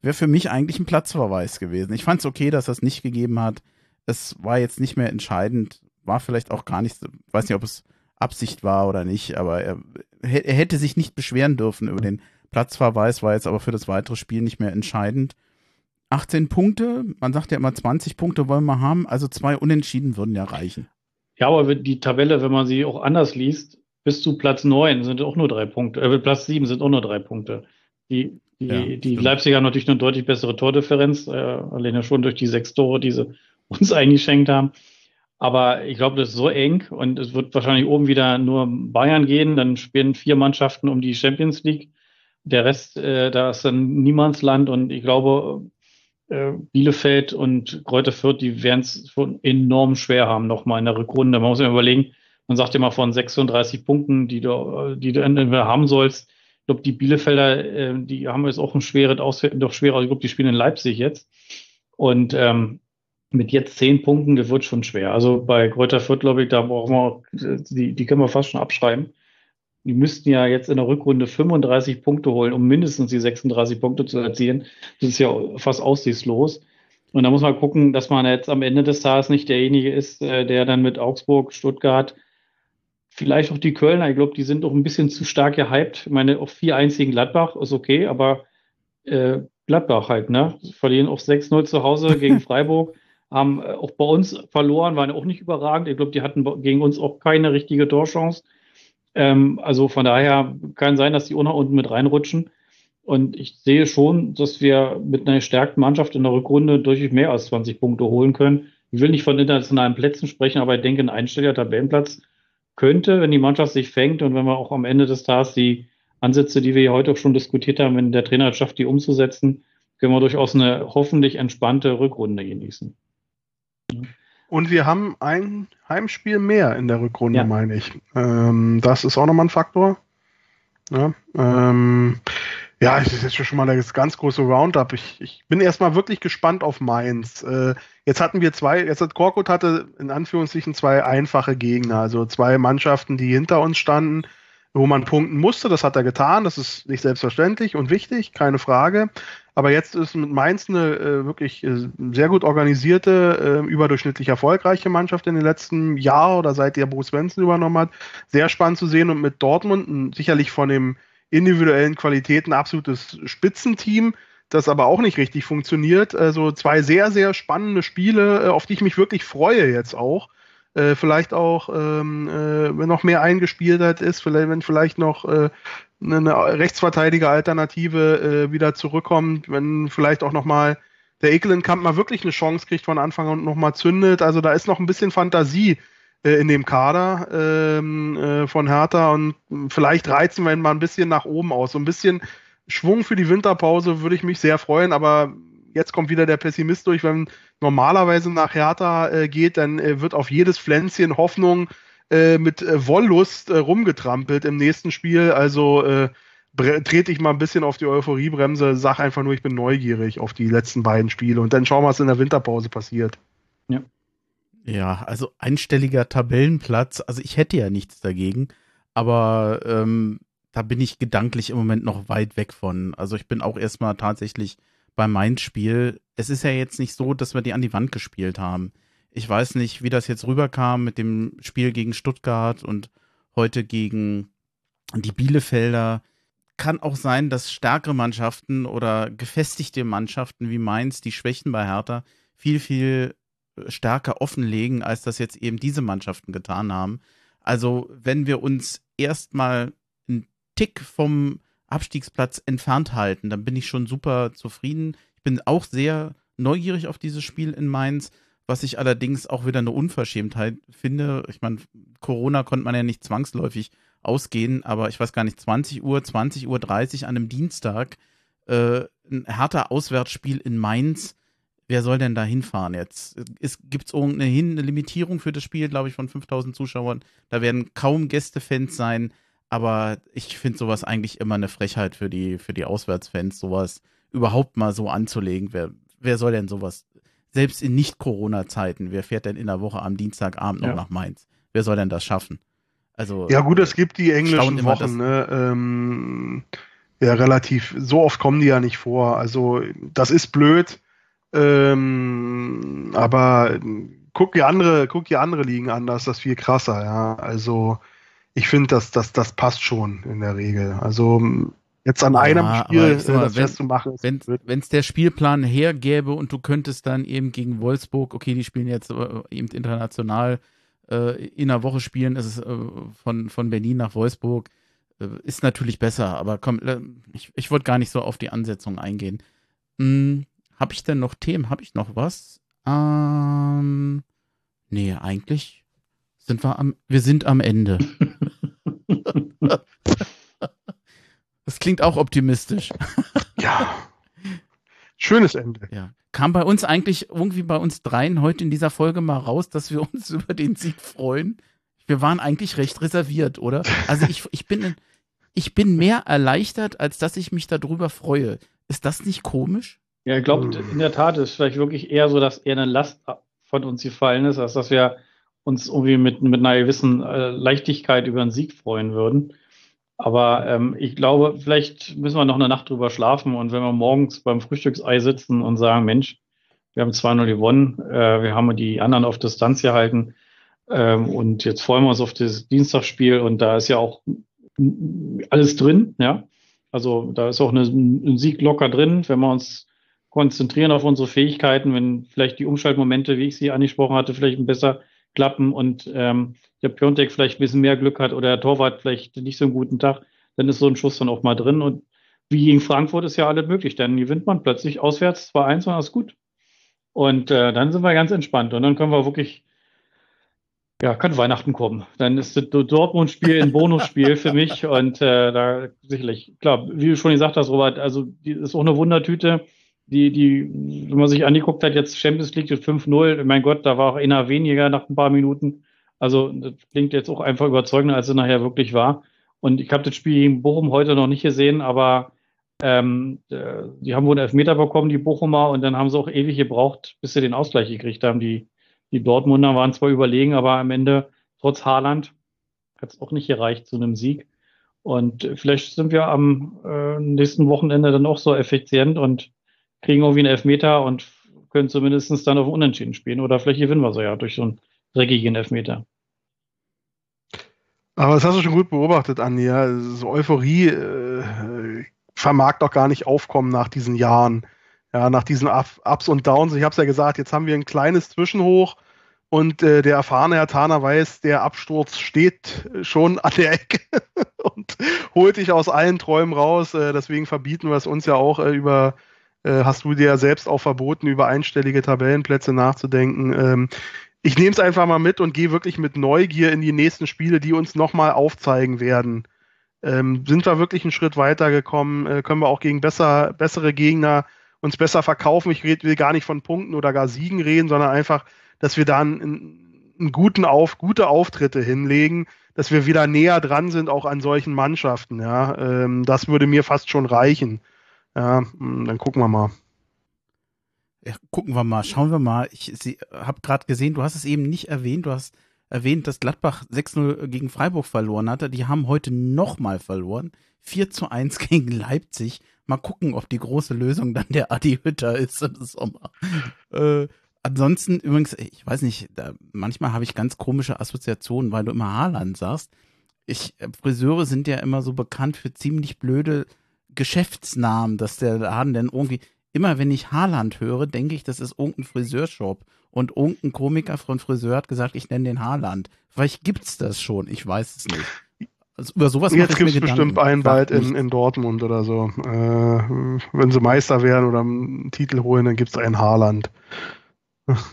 Wäre für mich eigentlich ein Platzverweis gewesen. Ich fand es okay, dass es nicht gegeben hat. Es war jetzt nicht mehr entscheidend, war vielleicht auch gar nicht, weiß nicht, ob es Absicht war oder nicht, aber er, er hätte sich nicht beschweren dürfen über den Platzverweis, war jetzt aber für das weitere Spiel nicht mehr entscheidend. 18 Punkte, man sagt ja immer 20 Punkte wollen wir haben, also zwei Unentschieden würden ja reichen. Ja, aber die Tabelle, wenn man sie auch anders liest, bis zu Platz 9 sind auch nur drei Punkte, äh, Platz 7 sind auch nur drei Punkte. Die, die, ja, die Leipziger haben natürlich eine deutlich bessere Tordifferenz, äh, alleine schon durch die sechs Tore, die sie uns eingeschenkt haben. Aber ich glaube, das ist so eng und es wird wahrscheinlich oben wieder nur Bayern gehen. Dann spielen vier Mannschaften um die Champions League. Der Rest, äh, da ist dann Niemandsland und ich glaube, äh, Bielefeld und Kräuter Fürth, die werden es schon enorm schwer haben, nochmal in der Rückrunde. Man muss sich überlegen, man sagt immer von 36 Punkten, die du, die du haben sollst. Ich glaube, die Bielefelder, äh, die haben jetzt auch ein schweres Ausfeld, doch schwerer. Ich glaube, die spielen in Leipzig jetzt. Und ähm, mit jetzt zehn Punkten, das wird schon schwer. Also bei Kräuter Fürth, glaube ich, da brauchen wir, die, die können wir fast schon abschreiben. Die müssten ja jetzt in der Rückrunde 35 Punkte holen, um mindestens die 36 Punkte zu erzielen. Das ist ja fast aussichtslos. Und da muss man gucken, dass man jetzt am Ende des Tages nicht derjenige ist, äh, der dann mit Augsburg, Stuttgart, vielleicht auch die Kölner, ich glaube, die sind doch ein bisschen zu stark gehypt. Ich meine, auf vier einzigen Gladbach ist okay, aber äh, Gladbach halt, ne? Verlieren auch 6-0 zu Hause gegen Freiburg haben äh, auch bei uns verloren, waren auch nicht überragend. Ich glaube, die hatten gegen uns auch keine richtige Torchance. Ähm, also von daher kann sein, dass die auch unten mit reinrutschen. Und ich sehe schon, dass wir mit einer gestärkten Mannschaft in der Rückrunde durchaus mehr als 20 Punkte holen können. Ich will nicht von internationalen Plätzen sprechen, aber ich denke, ein einstelliger Tabellenplatz könnte, wenn die Mannschaft sich fängt und wenn wir auch am Ende des Tages die Ansätze, die wir heute auch schon diskutiert haben, wenn der Trainer schafft, die umzusetzen, können wir durchaus eine hoffentlich entspannte Rückrunde genießen. Und wir haben ein Heimspiel mehr in der Rückrunde, ja. meine ich. Ähm, das ist auch nochmal ein Faktor. Ja, ähm, ja, das ist jetzt schon mal das ganz große Roundup. Ich, ich bin erstmal wirklich gespannt auf Mainz. Äh, jetzt hatten wir zwei, jetzt hat Korkut hatte in Anführungszeichen zwei einfache Gegner, also zwei Mannschaften, die hinter uns standen, wo man punkten musste. Das hat er getan. Das ist nicht selbstverständlich und wichtig, keine Frage. Aber jetzt ist mit Mainz eine äh, wirklich äh, sehr gut organisierte, äh, überdurchschnittlich erfolgreiche Mannschaft in den letzten Jahren oder seit der Bruce Svensson übernommen hat. Sehr spannend zu sehen und mit Dortmund ein, sicherlich von den individuellen Qualitäten absolutes Spitzenteam, das aber auch nicht richtig funktioniert. Also zwei sehr, sehr spannende Spiele, äh, auf die ich mich wirklich freue jetzt auch. Äh, vielleicht auch, ähm, äh, wenn noch mehr eingespielt ist, vielleicht, wenn vielleicht noch äh, eine Rechtsverteidiger-Alternative äh, wieder zurückkommt, wenn vielleicht auch nochmal der Ekelenkamp mal wirklich eine Chance kriegt von Anfang an und nochmal zündet. Also da ist noch ein bisschen Fantasie äh, in dem Kader ähm, äh, von Hertha und vielleicht reizen wir ihn mal ein bisschen nach oben aus. So ein bisschen Schwung für die Winterpause würde ich mich sehr freuen, aber jetzt kommt wieder der Pessimist durch, wenn normalerweise nach Hertha äh, geht, dann äh, wird auf jedes Pflänzchen Hoffnung äh, mit äh, Wollust äh, rumgetrampelt im nächsten Spiel. Also äh, trete ich mal ein bisschen auf die Euphoriebremse, sag einfach nur, ich bin neugierig auf die letzten beiden Spiele und dann schauen wir, was in der Winterpause passiert. Ja. Ja, also einstelliger Tabellenplatz, also ich hätte ja nichts dagegen, aber ähm, da bin ich gedanklich im Moment noch weit weg von. Also ich bin auch erstmal tatsächlich bei meinem Spiel. Es ist ja jetzt nicht so, dass wir die an die Wand gespielt haben. Ich weiß nicht, wie das jetzt rüberkam mit dem Spiel gegen Stuttgart und heute gegen die Bielefelder. Kann auch sein, dass stärkere Mannschaften oder gefestigte Mannschaften wie Mainz die Schwächen bei Hertha viel, viel stärker offenlegen, als das jetzt eben diese Mannschaften getan haben. Also, wenn wir uns erstmal einen Tick vom Abstiegsplatz entfernt halten, dann bin ich schon super zufrieden. Ich bin auch sehr neugierig auf dieses Spiel in Mainz was ich allerdings auch wieder eine Unverschämtheit finde. Ich meine, Corona konnte man ja nicht zwangsläufig ausgehen, aber ich weiß gar nicht, 20 Uhr, 20 Uhr 30 an einem Dienstag, äh, ein härter Auswärtsspiel in Mainz. Wer soll denn da hinfahren jetzt? Gibt es irgendeine Limitierung für das Spiel, glaube ich, von 5000 Zuschauern? Da werden kaum Gästefans sein, aber ich finde sowas eigentlich immer eine Frechheit für die, für die Auswärtsfans, sowas überhaupt mal so anzulegen. Wer, wer soll denn sowas? Selbst in Nicht-Corona-Zeiten, wer fährt denn in der Woche am Dienstagabend noch ja. nach Mainz? Wer soll denn das schaffen? Also, ja, gut, es gibt die englischen Wochen, ne? Ähm, ja, relativ. So oft kommen die ja nicht vor. Also, das ist blöd. Ähm, aber guck die andere, guck die andere Ligen an, da ist das viel krasser, ja. Also, ich finde, dass das, das passt schon in der Regel. Also, jetzt an ja, einem Spiel das wenn, festzumachen. Wenn es der Spielplan hergäbe und du könntest dann eben gegen Wolfsburg, okay, die spielen jetzt äh, eben international äh, in einer Woche spielen, ist es äh, von, von Berlin nach Wolfsburg, äh, ist natürlich besser, aber komm, äh, ich, ich wollte gar nicht so auf die Ansetzung eingehen. Hm, Habe ich denn noch Themen? Habe ich noch was? Ähm, nee, eigentlich sind wir am, wir sind am Ende. das klingt auch optimistisch. ja. Schönes Ende. Ja. Kam bei uns eigentlich irgendwie bei uns dreien heute in dieser Folge mal raus, dass wir uns über den Sieg freuen? Wir waren eigentlich recht reserviert, oder? Also ich, ich, bin, ich bin mehr erleichtert, als dass ich mich darüber freue. Ist das nicht komisch? Ja, ich glaube, in der Tat ist es vielleicht wirklich eher so, dass eher eine Last von uns gefallen ist, als dass wir uns irgendwie mit, mit einer gewissen äh, Leichtigkeit über einen Sieg freuen würden. Aber ähm, ich glaube, vielleicht müssen wir noch eine Nacht drüber schlafen und wenn wir morgens beim Frühstücksei sitzen und sagen, Mensch, wir haben 2-0 gewonnen, äh, wir haben die anderen auf Distanz gehalten ähm, und jetzt freuen wir uns auf das Dienstagsspiel und da ist ja auch alles drin, ja. Also da ist auch eine, ein Sieg locker drin, wenn wir uns konzentrieren auf unsere Fähigkeiten, wenn vielleicht die Umschaltmomente, wie ich sie angesprochen hatte, vielleicht besser klappen und ähm, der Piontek vielleicht ein bisschen mehr Glück hat oder der Torwart vielleicht nicht so einen guten Tag, dann ist so ein Schuss dann auch mal drin. Und wie gegen Frankfurt ist ja alles möglich. Dann gewinnt man plötzlich auswärts 2-1 und ist gut. Und äh, dann sind wir ganz entspannt. Und dann können wir wirklich, ja, kann Weihnachten kommen. Dann ist das Dortmund-Spiel ein Bonusspiel für mich. Und äh, da sicherlich, klar, wie du schon gesagt hast, Robert, also die ist auch eine Wundertüte die, die, wenn man sich angeguckt hat, jetzt Champions League 5-0, mein Gott, da war auch einer weniger nach ein paar Minuten. Also das klingt jetzt auch einfach überzeugender, als es nachher wirklich war. Und ich habe das Spiel gegen Bochum heute noch nicht gesehen, aber ähm, äh, die haben wohl einen Elfmeter bekommen, die Bochumer, und dann haben sie auch ewig gebraucht, bis sie den Ausgleich gekriegt haben. Die, die Dortmunder waren zwar überlegen, aber am Ende, trotz Haaland, hat es auch nicht gereicht zu einem Sieg. Und vielleicht sind wir am äh, nächsten Wochenende dann auch so effizient und kriegen irgendwie einen Elfmeter und können zumindest dann auf Unentschieden spielen. Oder vielleicht gewinnen wir so ja durch so einen dreckigen Elfmeter. Aber das hast du schon gut beobachtet, Andi. So Euphorie äh, vermag doch gar nicht aufkommen nach diesen Jahren. Ja, nach diesen Ups und Downs. Ich habe es ja gesagt, jetzt haben wir ein kleines Zwischenhoch und äh, der erfahrene Herr Tana weiß, der Absturz steht schon an der Ecke und holt dich aus allen Träumen raus. Äh, deswegen verbieten wir es uns ja auch äh, über hast du dir selbst auch verboten, über einstellige Tabellenplätze nachzudenken. Ähm, ich nehme es einfach mal mit und gehe wirklich mit Neugier in die nächsten Spiele, die uns nochmal aufzeigen werden. Ähm, sind wir wirklich einen Schritt weiter gekommen? Äh, können wir auch gegen besser, bessere Gegner uns besser verkaufen? Ich will gar nicht von Punkten oder gar Siegen reden, sondern einfach, dass wir da einen, einen guten Auf, gute Auftritte hinlegen, dass wir wieder näher dran sind, auch an solchen Mannschaften. Ja? Ähm, das würde mir fast schon reichen. Ja, hm, dann gucken wir mal. Ja, gucken wir mal, schauen wir mal. Ich habe gerade gesehen, du hast es eben nicht erwähnt, du hast erwähnt, dass Gladbach 6-0 gegen Freiburg verloren hatte. Die haben heute nochmal verloren. 4 zu 1 gegen Leipzig. Mal gucken, ob die große Lösung dann der Adi Hütter ist im Sommer. äh, ansonsten übrigens, ich weiß nicht, da, manchmal habe ich ganz komische Assoziationen, weil du immer Haarland sagst. Ich, Friseure sind ja immer so bekannt für ziemlich blöde Geschäftsnamen, dass der Laden denn irgendwie, immer wenn ich Haarland höre, denke ich, das ist irgendein Friseurshop. Und irgendein Komiker von Friseur hat gesagt, ich nenne den Haarland. Vielleicht gibt's das schon, ich weiß es nicht. Also über sowas Jetzt gibt es bestimmt einen bald in, in Dortmund oder so. Äh, wenn sie Meister werden oder einen Titel holen, dann gibt es einen Haarland.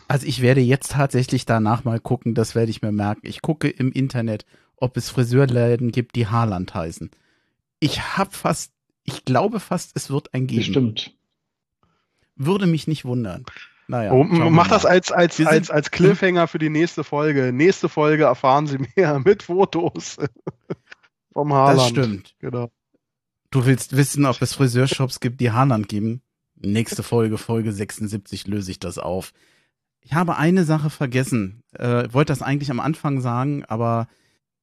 Also ich werde jetzt tatsächlich danach mal gucken, das werde ich mir merken. Ich gucke im Internet, ob es Friseurläden gibt, die Haarland heißen. Ich hab fast, ich glaube fast, es wird ein geben. Bestimmt. Würde mich nicht wundern. Naja, Oh, mach das als, als, Wir als, als Cliffhanger für die nächste Folge. Nächste Folge erfahren Sie mehr mit Fotos vom Haarland. Das stimmt. Genau. Du willst wissen, ob es Friseurshops gibt, die Haarland geben? Nächste Folge, Folge 76, löse ich das auf. Ich habe eine Sache vergessen. Äh, wollte das eigentlich am Anfang sagen, aber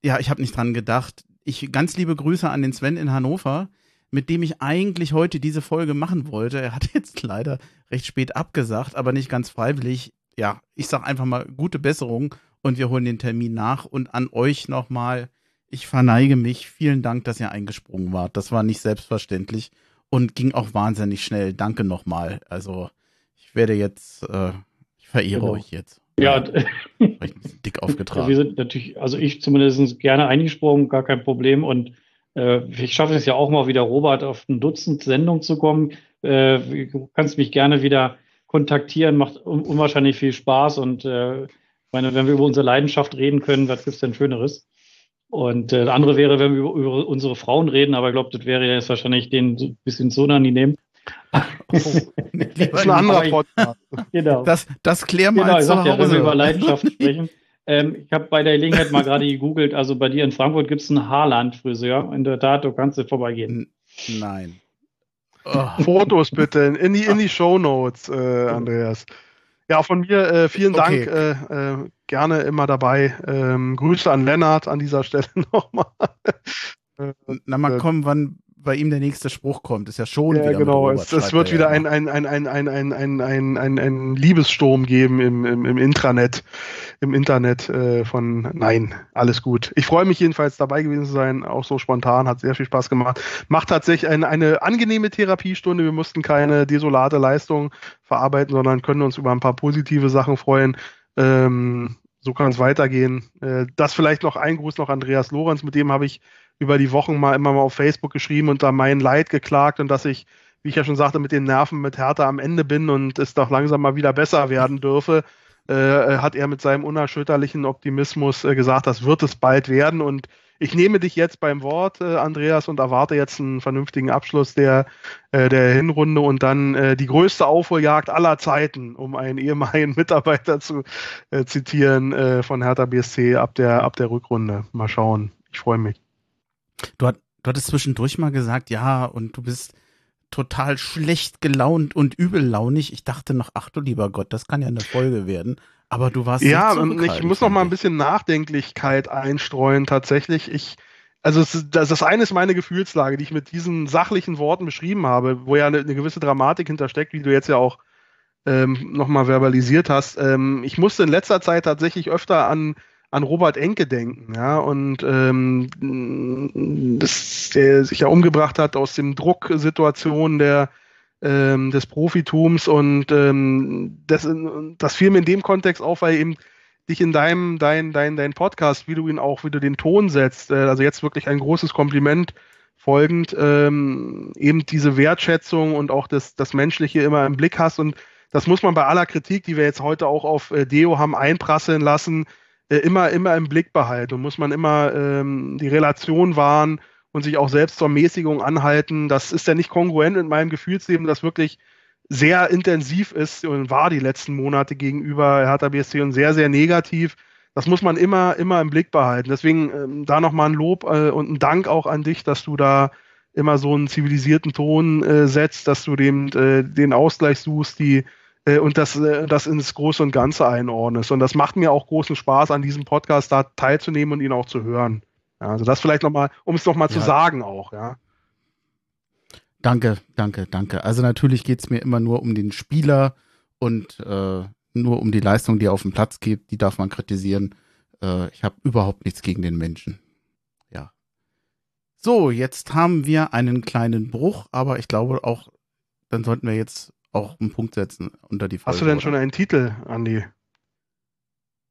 ja, ich habe nicht dran gedacht. Ich ganz liebe Grüße an den Sven in Hannover, mit dem ich eigentlich heute diese Folge machen wollte. Er hat jetzt leider recht spät abgesagt, aber nicht ganz freiwillig. Ja, ich sag einfach mal gute Besserung und wir holen den Termin nach und an euch nochmal. Ich verneige mich. Vielen Dank, dass ihr eingesprungen wart. Das war nicht selbstverständlich und ging auch wahnsinnig schnell. Danke nochmal. Also, ich werde jetzt, äh, ich verehre Genau. euch jetzt. Ja, ein bisschen dick wir aufgetragen. sind natürlich, also ich zumindest gerne eingesprungen, gar kein Problem. Und ich schaffe es ja auch mal wieder, Robert, auf ein Dutzend Sendungen zu kommen. Äh, du kannst mich gerne wieder kontaktieren, macht un unwahrscheinlich viel Spaß. Und äh, ich meine, wenn wir über unsere Leidenschaft reden können, was gibt's denn Schöneres? Und äh, das andere wäre, wenn wir über, über unsere Frauen reden, aber ich glaube, das wäre jetzt wahrscheinlich so ein bisschen zu unangenehm. Oh, Das ist ein anderer ich- Podcast. Genau. Das, das klär mal Genau, ich zu sag ja, wenn wir über Leidenschaft sprechen. Ähm, ich habe bei der Gelegenheit mal gerade gegoogelt, also bei dir in Frankfurt gibt es einen Haarland-Friseur. In der Tat, du kannst dir vorbeigehen. Nein. Oh, Fotos bitte in die, in die Show Notes, äh, Andreas. Ja, von mir äh, vielen Dank. Okay. Äh, äh, gerne immer dabei. Ähm, Grüße an Lennart an dieser Stelle nochmal. na mal äh, kommen, wann bei ihm der nächste Spruch kommt. Ist ja schon Ja, wieder genau. Es, es wird er wieder ein, ein, ein, ein, ein, ein, ein, ein, ein, ein Liebessturm geben im, im, im Intranet, im Internet äh, von Nein, alles gut. Ich freue mich jedenfalls dabei gewesen zu sein, auch so spontan, hat sehr viel Spaß gemacht. Macht tatsächlich eine, eine angenehme Therapiestunde. Wir mussten keine desolate Leistung verarbeiten, sondern können uns über ein paar positive Sachen freuen. Ähm, so kann es weitergehen. Äh, das vielleicht noch ein Gruß noch Andreas Lorenz, mit dem habe ich über die Wochen mal immer mal auf Facebook geschrieben und da mein Leid geklagt und dass ich, wie ich ja schon sagte, mit den Nerven mit Hertha am Ende bin und es doch langsam mal wieder besser werden dürfe, äh, hat er mit seinem unerschütterlichen Optimismus äh, gesagt, das wird es bald werden und ich nehme dich jetzt beim Wort, äh, Andreas, und erwarte jetzt einen vernünftigen Abschluss der, äh, der Hinrunde und dann äh, die größte Aufholjagd aller Zeiten, um einen ehemaligen Mitarbeiter zu äh, zitieren äh, von Hertha BSC ab der, ab der Rückrunde. Mal schauen. Ich freue mich. Du, hat, du hattest zwischendurch mal gesagt, ja, und du bist total schlecht gelaunt und übellaunig. Ich dachte noch, ach du lieber Gott, das kann ja eine Folge werden. Aber du warst Ja, ich muss noch mal ein bisschen Nachdenklichkeit einstreuen. Tatsächlich, ich, also das, eine ist meine Gefühlslage, die ich mit diesen sachlichen Worten beschrieben habe, wo ja eine, eine gewisse Dramatik hintersteckt, wie du jetzt ja auch ähm, noch mal verbalisiert hast. Ähm, ich musste in letzter Zeit tatsächlich öfter an an Robert Enke denken, ja, und ähm, das, der sich ja umgebracht hat aus den Drucksituationen der ähm, des Profitums und ähm, das, das fiel mir in dem Kontext auf, weil eben dich in deinem, dein, dein, dein Podcast, wie du ihn auch, wie du den Ton setzt, äh, also jetzt wirklich ein großes Kompliment folgend, ähm, eben diese Wertschätzung und auch das, das Menschliche immer im Blick hast. Und das muss man bei aller Kritik, die wir jetzt heute auch auf äh, Deo haben einprasseln lassen, äh, immer, immer im Blick behalten und muss man immer ähm, die Relation wahren und sich auch selbst zur Mäßigung anhalten. Das ist ja nicht kongruent mit meinem Gefühlsleben, das wirklich sehr intensiv ist und war die letzten Monate gegenüber Hertha BSC und sehr, sehr negativ. Das muss man immer, immer im Blick behalten. Deswegen ähm, da nochmal ein Lob äh, und ein Dank auch an dich, dass du da immer so einen zivilisierten Ton äh, setzt, dass du dem äh, den Ausgleich suchst, die äh, und das, äh, das ins Große und Ganze einordnest. Und das macht mir auch großen Spaß, an diesem Podcast da teilzunehmen und ihn auch zu hören. Ja, also das vielleicht nochmal, um es nochmal zu Ja. sagen auch, ja. Danke, danke, danke. Also natürlich geht's mir immer nur um den Spieler und äh, nur um die Leistung, die er auf dem Platz gibt. Die darf man kritisieren. Äh, ich habe überhaupt nichts gegen den Menschen. Ja. So, jetzt haben wir einen kleinen Bruch, aber ich glaube auch, dann sollten wir jetzt auch einen Punkt setzen unter die Folge. Hast du denn oder? schon einen Titel, Andi?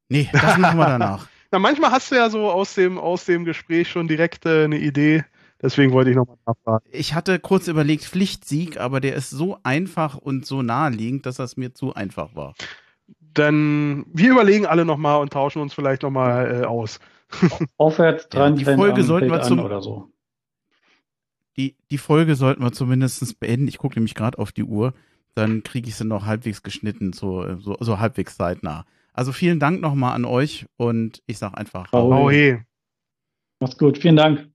Nee, das machen wir danach. Na, manchmal hast du ja so aus dem, aus dem Gespräch schon direkt äh, eine Idee. Deswegen wollte ich nochmal nachfragen. Ich hatte kurz überlegt, Pflichtsieg, aber der ist so einfach und so naheliegend, dass das mir zu einfach war. Dann wir überlegen alle nochmal und tauschen uns vielleicht nochmal äh, aus. Aufwärts dran, die Folge sollten wir zum, oder so. Die, die Folge sollten wir zumindest beenden. Ich gucke nämlich gerade auf die Uhr. Dann kriege ich sie noch halbwegs geschnitten, so, so, so halbwegs zeitnah. Also vielen Dank nochmal an euch und ich sage einfach. Oh, hey. Macht's gut. Vielen Dank.